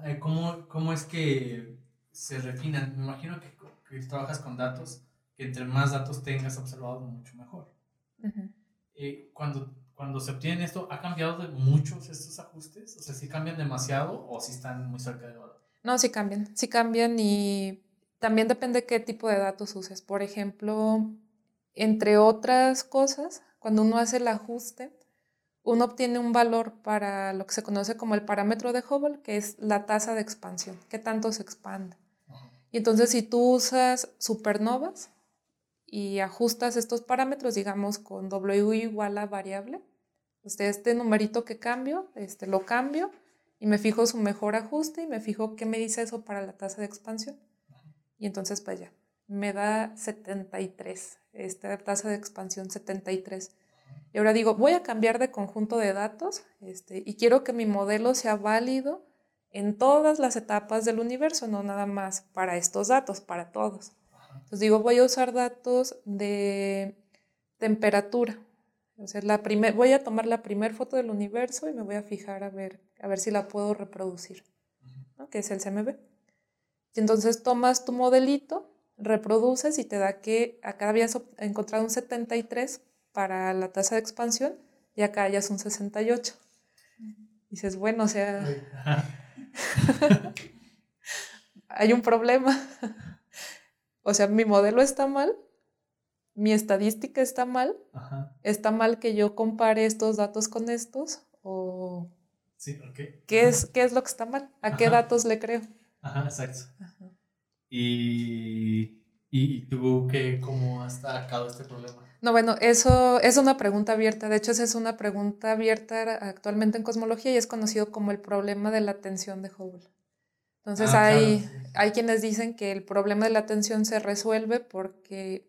eh, ¿cómo, ¿cómo, es que se refinan? Me imagino que, que, trabajas con datos, que entre más datos tengas observado, mucho mejor. Eh, cuando cuando se obtiene esto, ¿ha cambiado de muchos estos ajustes? O sea, ¿si cambian demasiado o si están muy cerca de valor? No, sí cambian, sí cambian y también depende qué tipo de datos uses. Por ejemplo, entre otras cosas, cuando uno hace el ajuste, uno obtiene un valor para lo que se conoce como el parámetro de Hubble, que es la tasa de expansión, qué tanto se expande. Y entonces si tú usas supernovas, y ajustas estos parámetros, digamos, con W igual a variable. Este, este numerito que cambio, este, lo cambio y me fijo su mejor ajuste y me fijo qué me dice eso para la tasa de expansión. Y entonces, pues ya, me da 73, esta tasa de expansión 73. Y ahora digo, voy a cambiar de conjunto de datos este, y quiero que mi modelo sea válido en todas las etapas del universo, no nada más para estos datos, para todos. Entonces digo, voy a usar datos de temperatura. O sea, la primer, voy a tomar la primera foto del universo y me voy a fijar a ver, a ver si la puedo reproducir, ¿no? que es el CMB. Y entonces tomas tu modelito, reproduces y te da que acá habías encontrado un 73 para la tasa de expansión y acá ya es un 68. Dices, bueno, o sea, [laughs] hay un problema. O sea, mi modelo está mal, mi estadística está mal, está mal que yo compare estos datos con estos o... Sí, ¿Qué es, ¿Qué es lo que está mal? ¿A qué datos le creo? Ajá, exacto. Y, y tú, qué, ¿cómo has atacado este problema? No, bueno, eso es una pregunta abierta. De hecho, esa es una pregunta abierta actualmente en cosmología y es conocido como el problema de la atención de Hubble. Entonces ah, hay, hay quienes dicen que el problema de la atención se resuelve porque,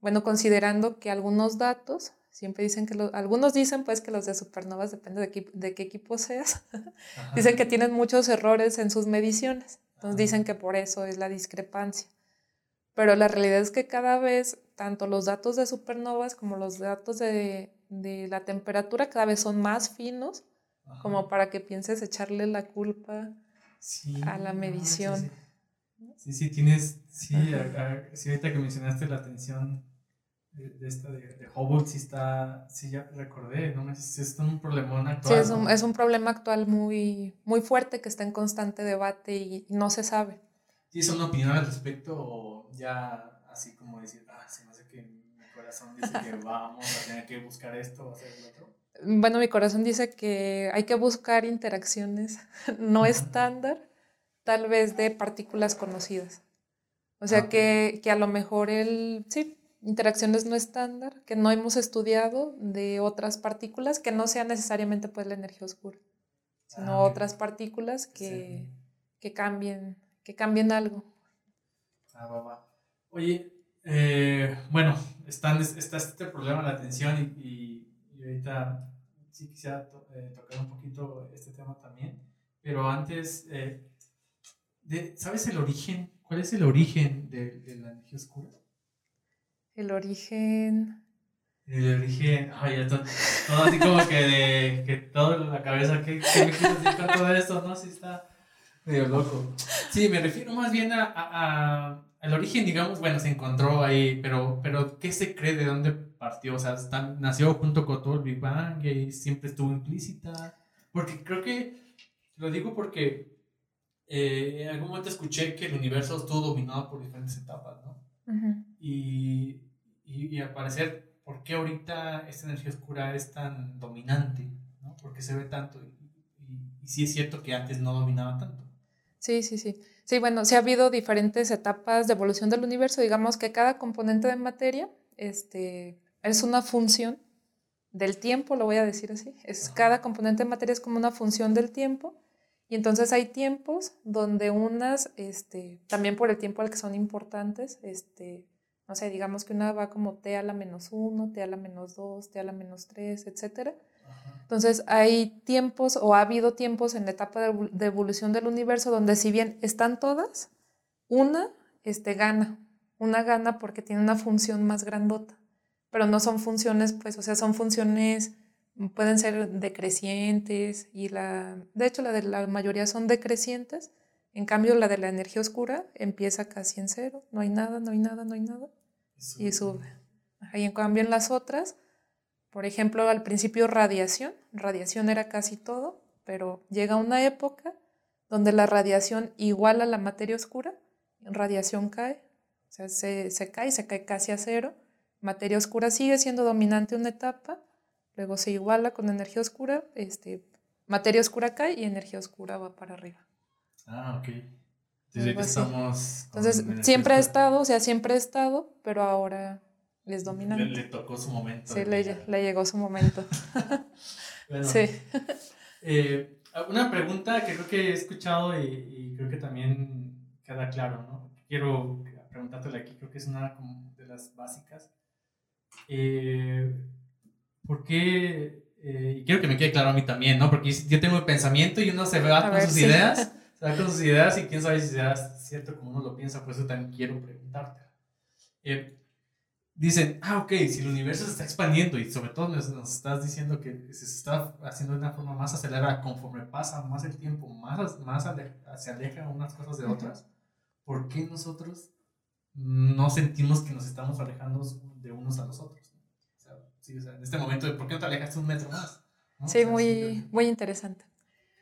bueno, considerando que algunos datos, siempre dicen que algunos dicen pues que los de supernovas, depende de, de qué equipo seas, [laughs] dicen que tienen muchos errores en sus mediciones. Entonces dicen que por eso es la discrepancia. Pero la realidad es que cada vez, tanto los datos de supernovas como los datos de, la temperatura cada vez son más finos, como para que pienses echarle la culpa a la medición. Sí, sí, tienes, sí, ahorita que mencionaste la atención de, esta de, Hubble, sí está, sí ya recordé, ¿no? Es, es un problemón actual. Sí, es un, es un problema actual muy, muy fuerte que está en constante debate y no se sabe. ¿Tienes una opinión al respecto o ya así como decir, ah, se me hace que mi corazón dice que vamos a tener que buscar esto o hacer lo otro? Bueno, mi corazón dice que hay que buscar interacciones [laughs] no estándar, tal vez de partículas conocidas. O sea, que, que, a lo mejor el, sí, interacciones no estándar, que no hemos estudiado de otras partículas, que no sean necesariamente pues la energía oscura, sino ah, otras partículas que, que cambien que cambien algo. Ah, va, va. Oye, eh, bueno, está, está este problema de la atención y, y, ahorita sí quisiera eh, tocar un poquito este tema también, pero antes, eh, de, ¿sabes el origen? ¿Cuál es el origen de, de, la energía oscura? El origen... El origen, ay, todo, todo así como que de que todo en la cabeza, ¿qué, qué me quieres decir con todo esto? No, sí está Medio loco. Sí, me refiero más bien a, a, al origen, digamos, bueno, se encontró ahí, pero, pero ¿qué se cree de dónde partió? O sea, nació junto con todo el Big Bang y siempre estuvo implícita. Porque creo que, lo digo porque eh, en algún momento escuché que el universo estuvo dominado por diferentes etapas, ¿no? y, y, y, al parecer, ¿por qué ahorita esta energía oscura es tan dominante? ¿no? ¿Por qué se ve tanto? Y, y, y sí es cierto que antes no dominaba tanto. Sí, sí, sí. Sí, bueno, sí ha habido diferentes etapas de evolución del universo. Digamos que cada componente de materia este, es una función del tiempo, lo voy a decir así. Es, cada componente de materia es como una función del tiempo. Y entonces hay tiempos donde unas, este, también por el tiempo al que son importantes, este, no sé, digamos que una va como t a la menos 1, t a la menos 2, t a la menos 3, etcétera. Entonces hay tiempos o ha habido tiempos en la etapa de, evolución del universo donde si bien están todas, una este, gana, una gana porque tiene una función más grandota, pero no son funciones, pues, o sea, son funciones, pueden ser decrecientes y la, de hecho la de la mayoría son decrecientes, en cambio la de la energía oscura empieza casi en cero, no hay nada, no hay nada, no hay nada, y sube. Y en cambio en las otras por ejemplo, al principio radiación, radiación era casi todo, pero llega una época donde la radiación iguala la materia oscura, radiación cae, o sea, se, se cae, se cae casi a cero, materia oscura sigue siendo dominante una etapa, luego se iguala con energía oscura, este, materia oscura cae y energía oscura va para arriba. Ah, ok. Entonces, Entonces siempre ha estado, o sea, siempre ha estado, pero ahora les dominan. Le, tocó su momento. Sí, le, llegó su momento. [laughs] [laughs] bueno, sí. Eh, una pregunta que creo que he escuchado y, creo que también queda claro, ¿no? Quiero preguntártela aquí, creo que es una de las básicas. Eh, ¿Por qué? Eh, y quiero que me quede claro a mí también, ¿no? Porque yo tengo el pensamiento y uno se va con sus ideas, [laughs] se va con sus ideas y quién sabe si sea cierto como uno lo piensa, por eso también quiero preguntarte. Eh, dicen, ah, ok, si el universo se está expandiendo y sobre todo nos, estás diciendo que se está haciendo de una forma más acelerada conforme pasa más el tiempo, más, más se alejan unas cosas de otras, ¿por qué nosotros no sentimos que nos estamos alejando de unos a los otros. en este momento, ¿por qué no te alejaste un metro más? Sí, muy, muy interesante.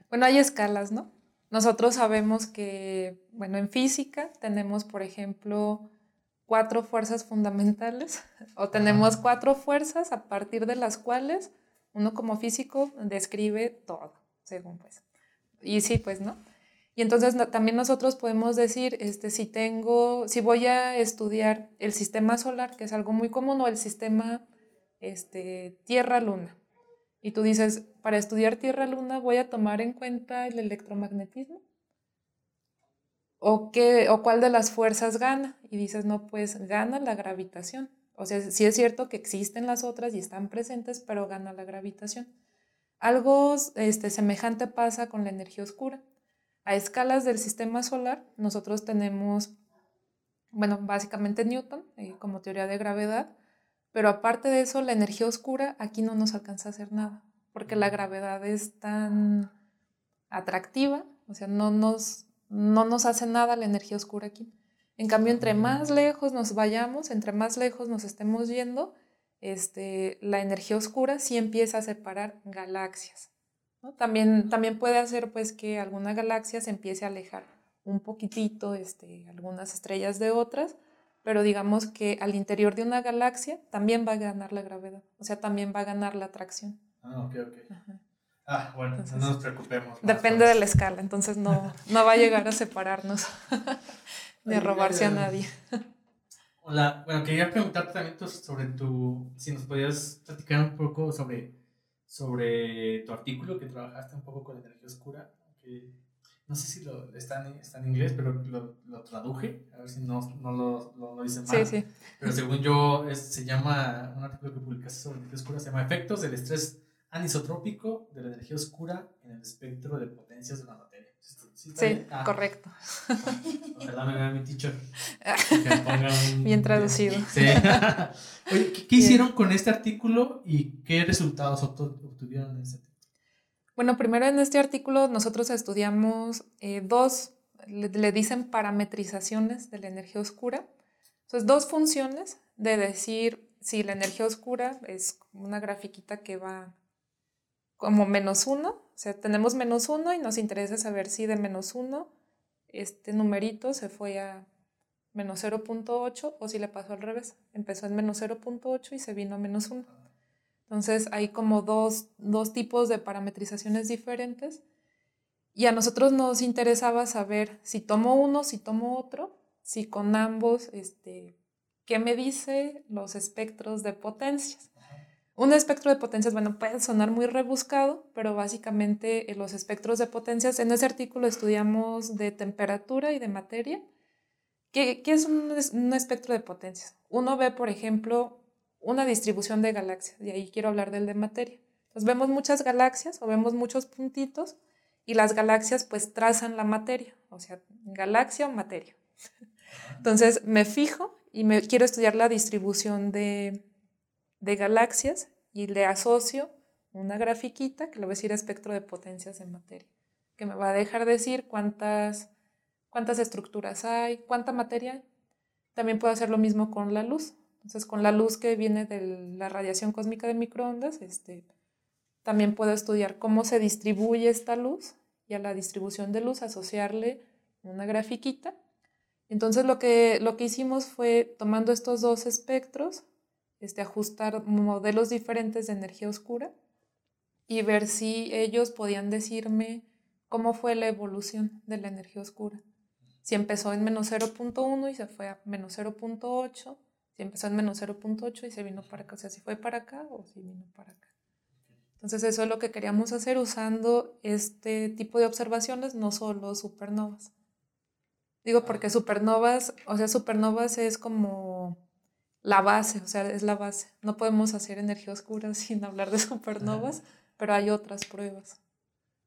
Bueno, hay escalas, ¿no? Nosotros sabemos que, bueno, en física tenemos, por ejemplo, cuatro fuerzas fundamentales [laughs] o tenemos cuatro fuerzas a partir de las cuales uno como físico describe todo, según pues. Y sí, pues, ¿no? Y entonces también nosotros podemos decir, este, si tengo, si voy a estudiar el sistema solar, que es algo muy común, o el sistema este, Tierra-Luna. Y tú dices, para estudiar Tierra-Luna voy a tomar en cuenta el electromagnetismo. ¿O, qué, ¿O cuál de las fuerzas gana? Y dices, no, pues gana la gravitación. O sea, sí es cierto que existen las otras y están presentes, pero gana la gravitación. Algo este, semejante pasa con la energía oscura. A escalas del sistema solar, nosotros tenemos, bueno, básicamente Newton eh, como teoría de gravedad, pero aparte de eso, la energía oscura aquí no nos alcanza a hacer nada, porque la gravedad es tan atractiva, o sea, no nos, no nos hace nada la energía oscura aquí. En cambio, entre más lejos nos vayamos, entre más lejos nos estemos yendo, este, la energía oscura sí empieza a separar galaxias. También, también puede hacer pues, que alguna galaxia se empiece a alejar un poquitito, este, algunas estrellas de otras, pero digamos que al interior de una galaxia también va a ganar la gravedad, o sea, también va a ganar la atracción. Ah, ok, ok. Ah, bueno, no nos preocupemos. Depende de la escala, entonces no, no va a llegar a separarnos [laughs] ni a robarse a nadie. Hola, bueno, quería preguntarte también sobre tu, si nos podías platicar un poco sobre, sobre tu artículo que trabajaste un poco con energía oscura, que no sé si lo, está, en, está en inglés, pero lo, lo, traduje, a ver si no, no lo, lo, hice mal. Sí, sí. Pero según yo, se llama, un artículo que publicaste sobre energía oscura, se llama Efectos del estrés anisotrópico de la energía oscura en el espectro de potencias de la Sí, ah. correcto. Ojalá me vea mi teacher. [laughs] Bien traducido. Sí. [laughs] Oye, ¿qué, hicieron con este artículo y qué resultados obtuvieron en ese artículo? Bueno, primero en este artículo nosotros estudiamos eh, dos, le, dicen parametrizaciones de la energía oscura. Entonces, dos funciones de decir si la energía oscura es una grafiquita que va como menos uno, sea, tenemos menos uno y nos interesa saber si de menos uno este numerito se fue a menos 0.8 o si le pasó al revés, empezó en menos 0.8 y se vino a menos 1. Entonces hay como dos, tipos de parametrizaciones diferentes y a nosotros nos interesaba saber si tomo uno, si tomo otro, si con ambos, este, qué me dice los espectros de potencias. Un espectro de potencias, bueno, puede sonar muy rebuscado, pero básicamente eh, los espectros de potencias, en ese artículo estudiamos de temperatura y de materia. ¿Qué, es un, un, espectro de potencias? Uno ve, por ejemplo, una distribución de galaxias, y ahí quiero hablar del de materia. Entonces vemos muchas galaxias o vemos muchos puntitos y las galaxias pues trazan la materia, o sea, galaxia o materia. [laughs] Entonces me fijo y me quiero estudiar la distribución de, de galaxias y le asocio una grafiquita que le voy a decir espectro de potencias en materia, que me va a dejar decir cuántas, cuántas estructuras hay, cuánta materia hay. También puedo hacer lo mismo con la luz. Entonces, con la luz que viene de la radiación cósmica de microondas, este, también puedo estudiar cómo se distribuye esta luz y a la distribución de luz asociarle una grafiquita. Entonces, lo que, lo que hicimos fue, tomando estos dos espectros, este, ajustar modelos diferentes de energía oscura y ver si ellos podían decirme cómo fue la evolución de la energía oscura. Si empezó en menos 0.1 y se fue a menos 0.8 empezó en menos 0.8 y se vino para acá, o sea, si fue para acá o si vino para acá. Entonces eso es lo que queríamos hacer usando este tipo de observaciones, no solo supernovas. Digo porque supernovas, o sea, supernovas es como la base, o sea, es la base. No podemos hacer energía oscura [laughs] sin hablar de supernovas, pero hay otras pruebas.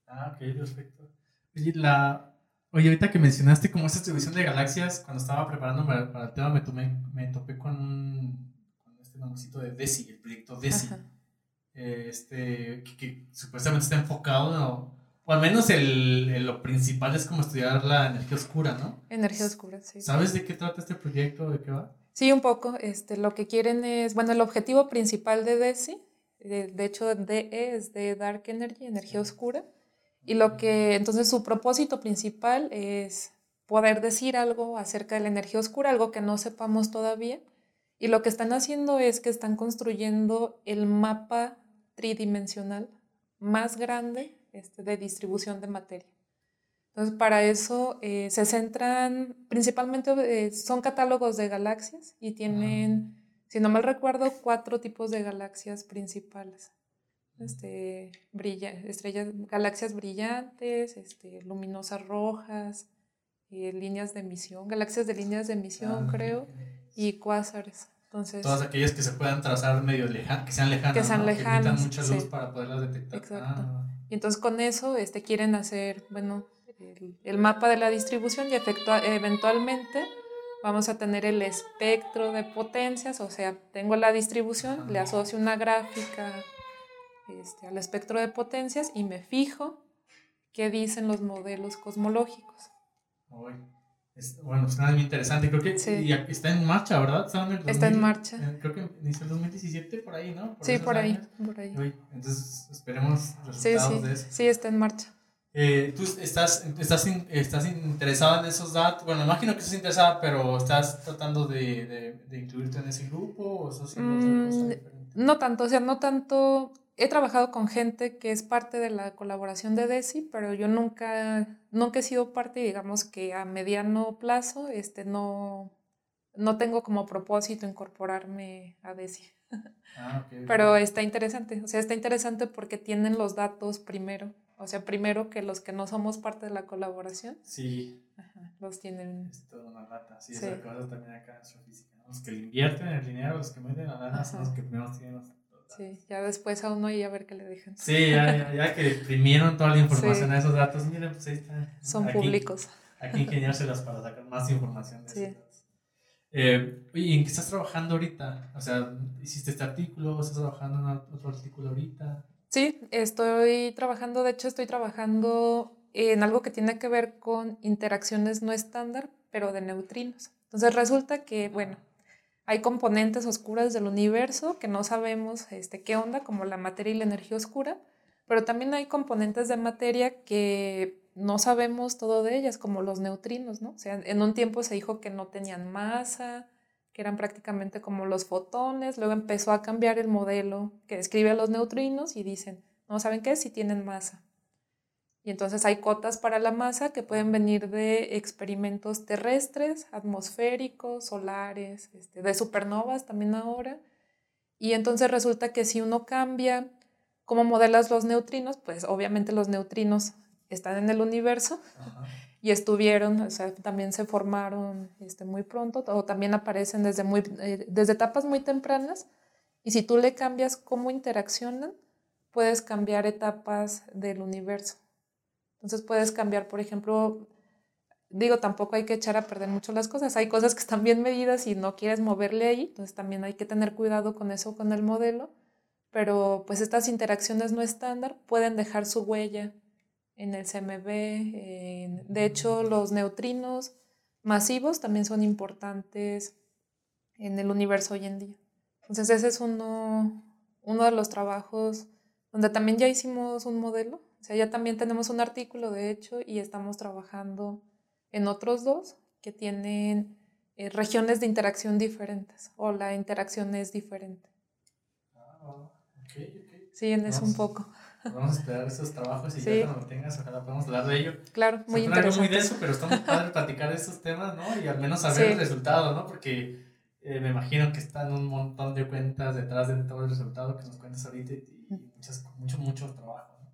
Ah, ok, perfecto. Y la, Oye, ahorita que mencionaste como esa distribución de galaxias, cuando estaba preparándome para el tema me, tomé, me topé con, un, con este nombrecito de DESI, el proyecto DESI, este, que, supuestamente está enfocado o al menos el, el- lo principal es como estudiar la energía oscura, ¿no? Energía oscura, sí. ¿Sabes de qué trata este proyecto? ¿De qué va? Sí, un poco. Este, lo que quieren es, bueno, el objetivo principal de DESI, de, de hecho DE es de Dark Energy, energía oscura, y lo que, entonces su propósito principal es poder decir algo acerca de la energía oscura, algo que no sepamos todavía, y lo que están haciendo es que están construyendo el mapa tridimensional más grande este, de distribución de materia. Entonces, para eso eh, se centran principalmente, eh, son catálogos de galaxias y tienen, si no mal recuerdo, cuatro tipos de galaxias principales. Este, brilla, estrellas, galaxias brillantes, este, luminosas rojas, eh, líneas de emisión, galaxias de líneas de emisión, Ah, creo, y cuásares. Entonces, Todas aquellas que se puedan trazar medio lejanas, que sean lejanas. Que sean ¿no? lejanas, Que mucha luz sí. para poderlas detectar. Exacto. Ah, Y entonces con eso este, quieren hacer, bueno, el, el mapa de la distribución y efectua- eventualmente vamos a tener el espectro de potencias, o sea, tengo la distribución, le asocio una gráfica este, al espectro de potencias y me fijo qué dicen los modelos cosmológicos. bueno, nada muy interesante. Creo que Sí. está en marcha, ¿verdad? Está en, el Está en 2000, marcha. Creo que inició el 2017 por ahí, ¿no? sí, esos por ahí, por ahí. Entonces esperemos Sí, resultados sí, de eso. sí, está en marcha. Eh, ¿Tú estás, estás, estás interesada en esos datos? Bueno, imagino que estás interesada, pero ¿estás tratando de, de, de incluirte en ese grupo o estás haciendo otra cosa Mm, diferente? No tanto, o sea, no tanto. He trabajado con gente que es parte de la colaboración de DESI, pero yo nunca, nunca he sido parte, digamos que a mediano plazo, este, no, no tengo como propósito incorporarme a DESI. Ah. Pero está interesante, o sea, está interesante porque tienen los datos primero, o sea, primero que los que no somos parte de la colaboración, Sí, ajá, los tienen. es toda una rata. Sí, Sí. es lo que pasa también acá en astrofísica. ¿no? Los que le invierten el dinero, los que meten la lana, son los que primero tienen los los datos. Sí, ya después a uno y a ver qué le dejan. Sí, ya, ya, ya que imprimieron toda la información Sí. a esos datos, miren, pues ahí está. Son Aquí- públicos. Aquí ingeniárselas para sacar más información de Sí. esos datos. Eh, oye, ¿en qué estás trabajando ahorita? O sea, ¿hiciste este artículo? ¿Estás trabajando en otro artículo ahorita? Sí, estoy trabajando, de hecho estoy trabajando en algo que tiene que ver con interacciones no estándar, pero de neutrinos. Entonces resulta que, bueno, hay componentes oscuras del universo que no sabemos este, qué onda, como la materia y la energía oscura, pero también hay componentes de materia que no sabemos todo de ellas, como los neutrinos, ¿no? O sea, en un tiempo se dijo que no tenían masa, que eran prácticamente como los fotones, luego empezó a cambiar el modelo que describe a los neutrinos y dicen, no saben qué, si tienen masa. Y entonces hay cotas para la masa que pueden venir de experimentos terrestres, atmosféricos, solares, este, de supernovas también ahora. Y entonces resulta que si uno cambia cómo modelas los neutrinos, pues obviamente los neutrinos están en el universo. Y estuvieron, o sea, también se formaron este, muy pronto o también aparecen desde, muy, eh, desde etapas muy tempranas y si tú le cambias cómo interaccionan, puedes cambiar etapas del universo. Entonces puedes cambiar, por ejemplo, digo, tampoco hay que echar a perder mucho las cosas, hay cosas que están bien medidas y no quieres moverle ahí, entonces también hay que tener cuidado con eso, con el modelo, pero pues estas interacciones no estándar pueden dejar su huella en el CMB. de hecho, los neutrinos masivos también son importantes en el universo hoy en día. Entonces, ese es uno, uno de los trabajos donde también ya hicimos un modelo. O sea, ya también tenemos un artículo, de hecho, y estamos trabajando en otros dos que tienen eh, regiones de interacción diferentes o la interacción es diferente. Ah, ok, ok. Sí, en eso un poco. Vamos a esperar esos trabajos y Sí. ya cuando lo tengas, ojalá podamos hablar de ello. Claro, muy Se pone algo muy interesante. denso, pero está muy padre platicar de estos temas, ¿no? Y al menos saber Sí. el resultado, ¿no? Porque eh, me imagino que están un montón de cuentas detrás de todo el resultado que nos cuentas ahorita y, y muchas, mucho, mucho trabajo, ¿no?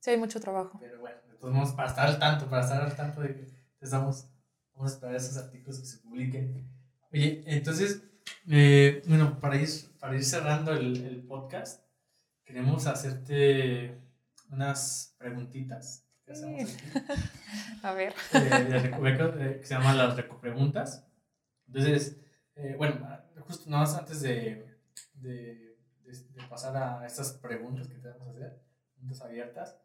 Sí, hay mucho trabajo. Pero bueno, de todos modos, para estar al tanto, para estar al tanto de que estamos, vamos a esperar esos artículos que se publiquen. Oye, entonces, eh, bueno, para ir, para ir cerrando el, el podcast, queremos hacerte unas preguntitas que aquí [laughs] A ver. eh, eh, que se llaman las Recopreguntas. Entonces, eh, bueno, justo nada más antes de, de, de- de pasar a estas preguntas que te vamos a hacer, preguntas abiertas,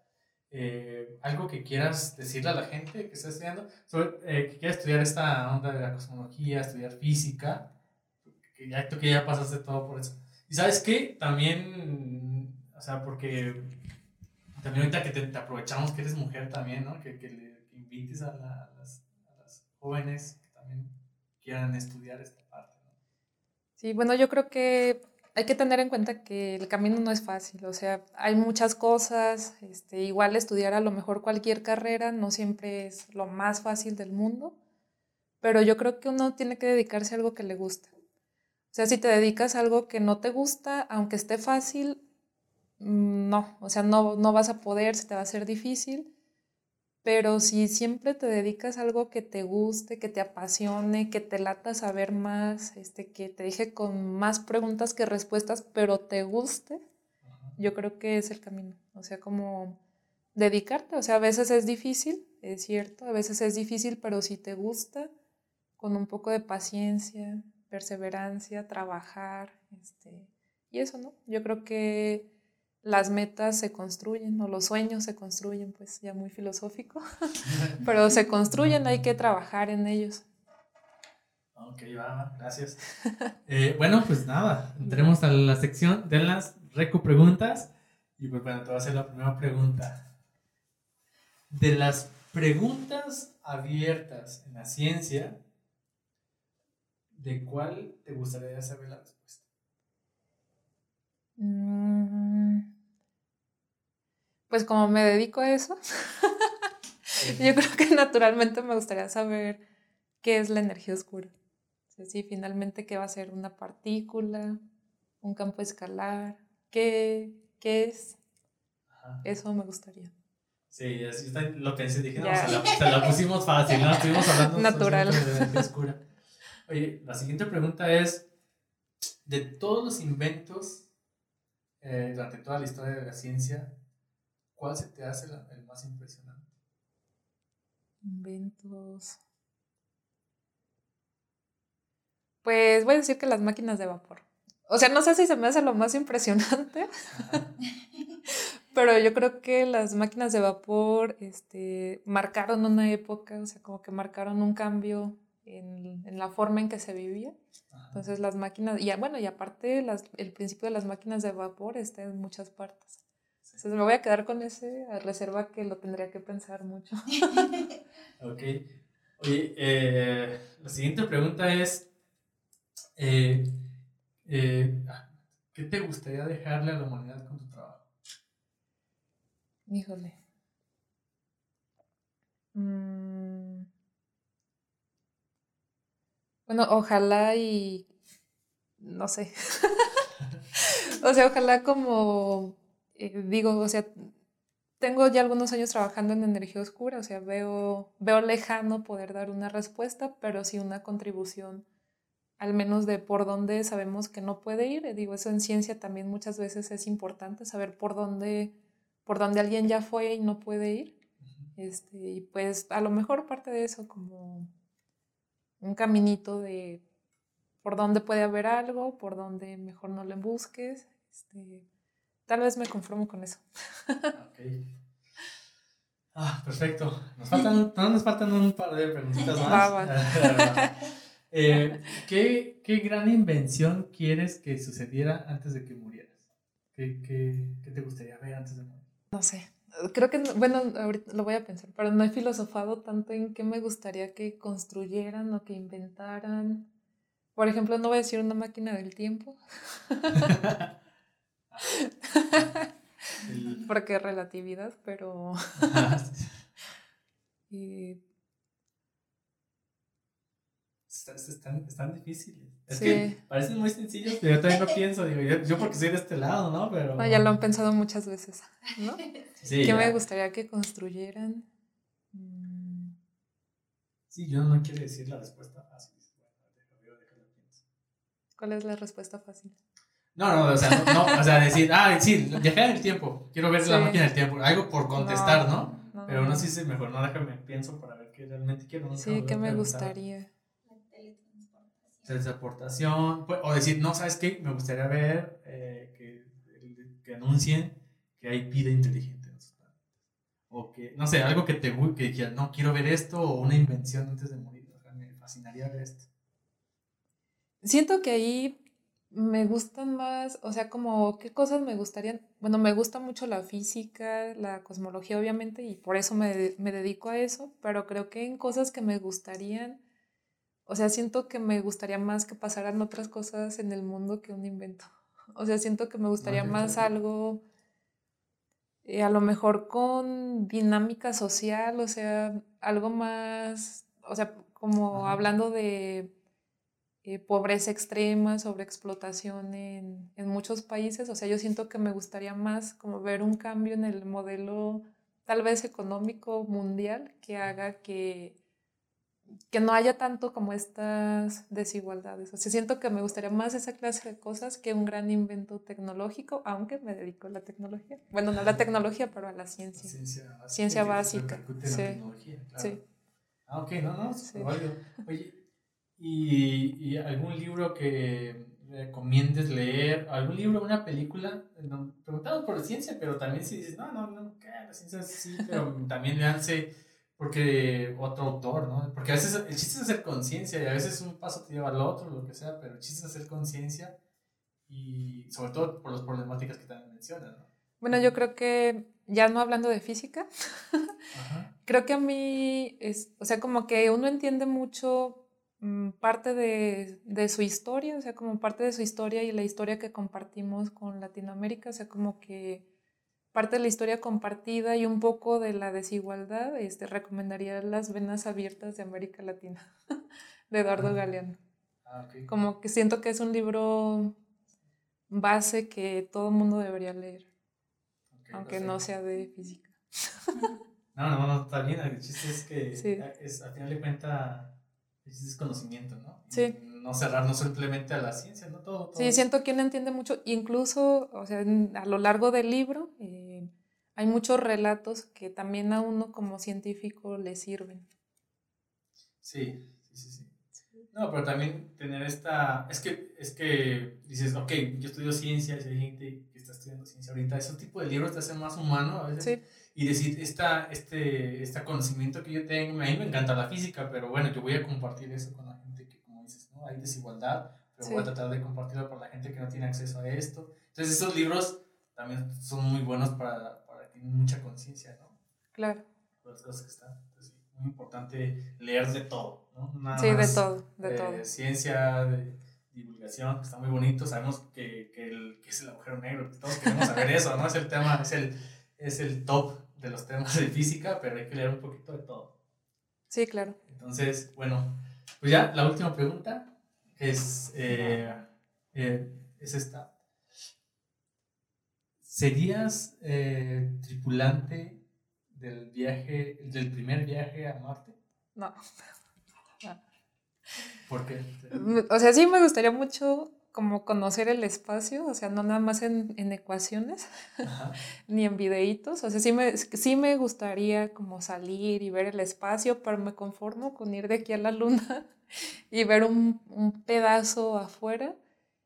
eh, algo que quieras decirle a la gente que está estudiando, sobre, eh, que quiera estudiar esta onda de la cosmología, estudiar física, que ya, tú que ya pasaste todo por eso. Y sabes qué, también, o sea, porque también ahorita que te, aprovechamos que eres mujer también, ¿no? Que, que le que invites a, las, a, las, jóvenes que también quieran estudiar esta parte. ¿no? Sí, bueno, yo creo que hay que tener en cuenta que el camino no es fácil, o sea, hay muchas cosas, este, igual estudiar a lo mejor cualquier carrera no siempre es lo más fácil del mundo, pero yo creo que uno tiene que dedicarse a algo que le gusta. O sea, si te dedicas a algo que no te gusta, aunque esté fácil, no, o sea, no, no vas a poder, se te va a hacer difícil. Pero si siempre te dedicas a algo que te guste, que te apasione, que te lata saber más, este, que te dije con más preguntas que respuestas, pero te guste, yo creo que es el camino. O sea, como dedicarte. O sea, a veces es difícil, es cierto, a veces es difícil, pero si te gusta, con un poco de paciencia, perseverancia, trabajar, este, y eso, ¿no? Yo creo que las metas se construyen o los sueños se construyen, pues ya muy filosófico, [laughs] pero se construyen, hay que trabajar en ellos. Ok, va, gracias. Eh, bueno, pues nada, entremos a la sección de las reco preguntas y pues bueno, te voy a hacer la primera pregunta. De las preguntas abiertas en la ciencia, ¿de cuál te gustaría saber la respuesta? Mm, pues como me dedico a eso, [laughs] yo creo que naturalmente me gustaría saber qué es la energía oscura. O sea, finalmente qué va a ser una partícula, un campo escalar, qué, qué es. Eso me gustaría. Sí, así está lo pensé, dije, no, se la, pusimos fácil, ¿no? Estuvimos hablando [laughs] Natural. de la energía oscura. Oye, la siguiente pregunta es, de todos los inventos eh, durante toda la historia de la ciencia, ¿Cuál se te hace el más impresionante? Inventos. Pues voy a decir que las máquinas de vapor. O sea, no sé si se me hace lo más impresionante, [laughs] pero yo creo que las máquinas de vapor este, marcaron una época, o sea, como que marcaron un cambio en, en la forma en que se vivía. Entonces las máquinas, y bueno, y aparte las, el principio de las máquinas de vapor está en muchas partes. Entonces me voy a quedar con ese a reserva que lo tendría que pensar mucho. [laughs] ok. Oye, eh, la siguiente pregunta es, eh, eh, ¿qué te gustaría dejarle a la humanidad con tu trabajo? Híjole. Mm. Bueno, ojalá y... No sé. [laughs] o sea, ojalá como eh, digo, o sea, tengo ya algunos años trabajando en energía oscura, o sea, veo, veo lejano poder dar una respuesta, pero sí una contribución, al menos de por dónde sabemos que no puede ir. Eh, digo, eso en ciencia también muchas veces es importante, saber por dónde, por dónde alguien ya fue y no puede ir. Este, y pues a lo mejor parte de eso como un caminito de por dónde puede haber algo, por dónde mejor no le busques. Este, Tal vez me conformo con eso. ok. Ah, perfecto. Nos faltan, [laughs] no nos faltan un par de preguntitas más. [laughs] eh, ¿qué, ¿qué, gran invención quieres que sucediera antes de que murieras? ¿Qué, qué, qué te gustaría ver antes de morir? No sé. Creo que, bueno, ahorita lo voy a pensar, pero no he filosofado tanto en qué me gustaría que construyeran o que inventaran. Por ejemplo, no voy a decir una máquina del tiempo. [laughs] Porque relatividad, pero... [laughs] Están, difíciles. Es que parecen muy sencillos, pero yo también lo pienso. Digo, yo, porque soy de este lado, ¿no? Pero... ya lo han pensado muchas veces, ¿no? [laughs] Sí, ¿Qué me gustaría que construyeran? Mm. Sí, yo no quiero decir la respuesta fácil. ¿Cuál es la respuesta fácil? No, no, o sea, no, o sea, decir, ah, sí, viajar en el tiempo, quiero ver la máquina del tiempo, algo por contestar, ¿no? Pero no sé si mejor, no, déjame, pienso para ver qué realmente quiero. sí, ¿qué me gustaría? Teletransportación, pues, o decir, no, ¿sabes qué? Me gustaría ver eh, que, que, anuncien que hay vida inteligente en o que, no sé, algo que te que no, quiero ver esto, o una invención antes de morir. O sea, me fascinaría ver esto. Siento que ahí me gustan más, o sea, como qué cosas me gustarían. Bueno, me gusta mucho la física, la cosmología, obviamente, y por eso me, me dedico a eso, pero creo que en cosas que me gustarían, o sea, siento que me gustaría más que pasaran otras cosas en el mundo que un invento. [laughs] O sea, siento que me gustaría más algo, eh, a lo mejor con dinámica social, o sea, algo más, o sea, como Ajá. hablando de eh, pobreza extrema, sobreexplotación en, en muchos países. O sea, yo siento que me gustaría más como ver un cambio en el modelo tal vez económico mundial que haga que, que no haya tanto como estas desigualdades. O sea, siento que me gustaría más esa clase de cosas que un gran invento tecnológico, aunque me dedico a la tecnología. Bueno, no a la tecnología, pero a la ciencia. Ciencia básica. Ciencia básica, en la sí, tecnología, claro. Sí. Ah, ok, no, no, Sí. Oye, ¿y, y algún libro que recomiendes leer? ¿Algún libro, una película? No, preguntamos por ciencia, pero también si dices, no, no, no, ¿qué? La ciencia sí, pero [laughs] también leanse porque otro autor, ¿no? Porque a veces el chiste es hacer conciencia y a veces un paso te lleva al otro, lo que sea, pero el chiste es hacer conciencia y sobre todo por las problemáticas que también mencionas, ¿no? Bueno, yo creo que ya no hablando de física, [laughs] creo que a mí, es, o sea, como que uno entiende mucho parte de, de su historia, o sea, como parte de su historia y la historia que compartimos con Latinoamérica, o sea, como que parte de la historia compartida y un poco de la desigualdad, este, recomendaría Las Venas Abiertas de América Latina, [laughs] de Eduardo Ah. Galeano. Ah, ok. Como que siento que es un libro base que todo el mundo debería leer, Ok, aunque no sea de física. [laughs] No, no, no, está bien. El chiste es que Sí. es, al final de cuentas es conocimiento, ¿no? Sí. No cerrarnos simplemente a la ciencia, ¿no? Todo, todo Sí, es- siento que uno entiende mucho, incluso, o sea, en- a lo largo del libro eh, hay muchos relatos que también a uno como científico le sirven. Sí, sí, sí, sí. No, pero también tener esta... Es que, es que dices, ok, yo estudio ciencia, y hay gente que está estudiando ciencia ahorita, ese tipo de libros te hacen más humano a veces. Sí, Y decir, esta, este, este conocimiento que yo tengo, a mí me encanta la física, pero bueno, yo voy a compartir eso con la gente que, como dices, ¿no? Hay desigualdad, pero Sí. voy a tratar de compartirlo con la gente que no tiene acceso a esto. Entonces, esos libros también son muy buenos para, para tengan mucha conciencia, ¿no? claro. De las cosas que están. Entonces, sí, muy importante leer de todo, ¿no? Nada Sí, de todo, de eh, todo. Ciencia, de divulgación, que está muy bonito. Sabemos que, que, el, que es el agujero negro, todos queremos saber eso, ¿no? Es el tema, es el, es el top de los temas de física, pero hay que leer un poquito de todo. Sí, claro. Entonces, bueno, pues ya la última pregunta es, eh, eh, es esta. ¿Serías eh, tripulante del viaje, del primer viaje a Marte? No. ¿Por qué? O sea, sí me gustaría mucho como conocer el espacio, o sea, no nada más en, en ecuaciones [laughs] ni en videitos, o sea, sí me, sí me gustaría como salir y ver el espacio, pero me conformo con ir de aquí a la luna [laughs] y ver un, un pedazo afuera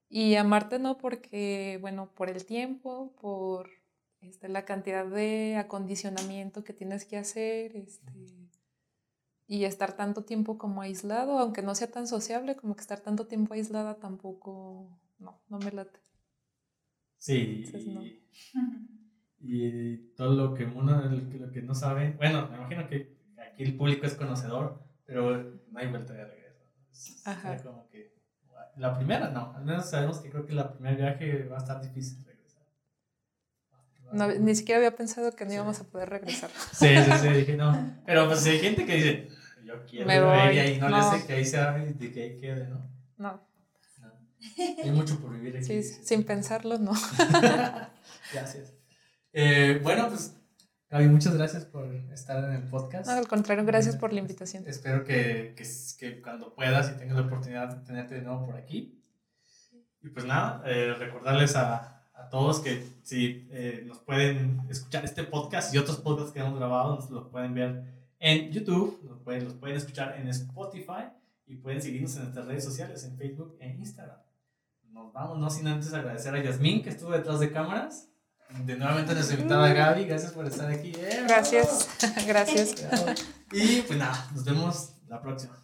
y a Marte no porque, bueno, por el tiempo, por este, la cantidad de acondicionamiento que tienes que hacer, este, y estar tanto tiempo como aislado, aunque no sea tan sociable, como que estar tanto tiempo aislada tampoco, no, no me late. Sí, Entonces, no. y, todo lo que uno, lo que no sabe, bueno, me imagino que aquí el público es conocedor, pero no hay vuelta de regreso. Es- Ajá. como que, la primera no, al menos sabemos que creo que la primer viaje va a estar difícil regresar. No, ni siquiera había pensado que no Sí. íbamos a poder regresar. Sí, sí, sí, dije no. Pero pues hay gente que dice, yo quiero Me voy. y ahí no, No. le hace que ahí se haga y de que ahí quede, ¿no? No, No. Hay mucho por vivir aquí. sí, sin pensarlo, no. [laughs] Gracias. Eh, bueno, pues, Gaby, muchas gracias por estar en el podcast. No, al contrario, gracias por la invitación. Espero que, que, que cuando puedas y tengas la oportunidad de tenerte de nuevo por aquí. Y pues nada, eh, recordarles a, a todos que si eh, nos pueden escuchar este podcast y otros podcasts que hemos grabado, nos los pueden ver en YouTube, los pueden, los pueden escuchar en Spotify y pueden seguirnos en nuestras redes sociales, en Facebook e Instagram. Nos vamos, no sin antes agradecer a Yasmín que estuvo detrás de cámaras. De nuevamente nuestra invitada Gaby, gracias por estar aquí. ¡Eh, Gracias, [laughs] gracias. Y pues nada, nos vemos la próxima.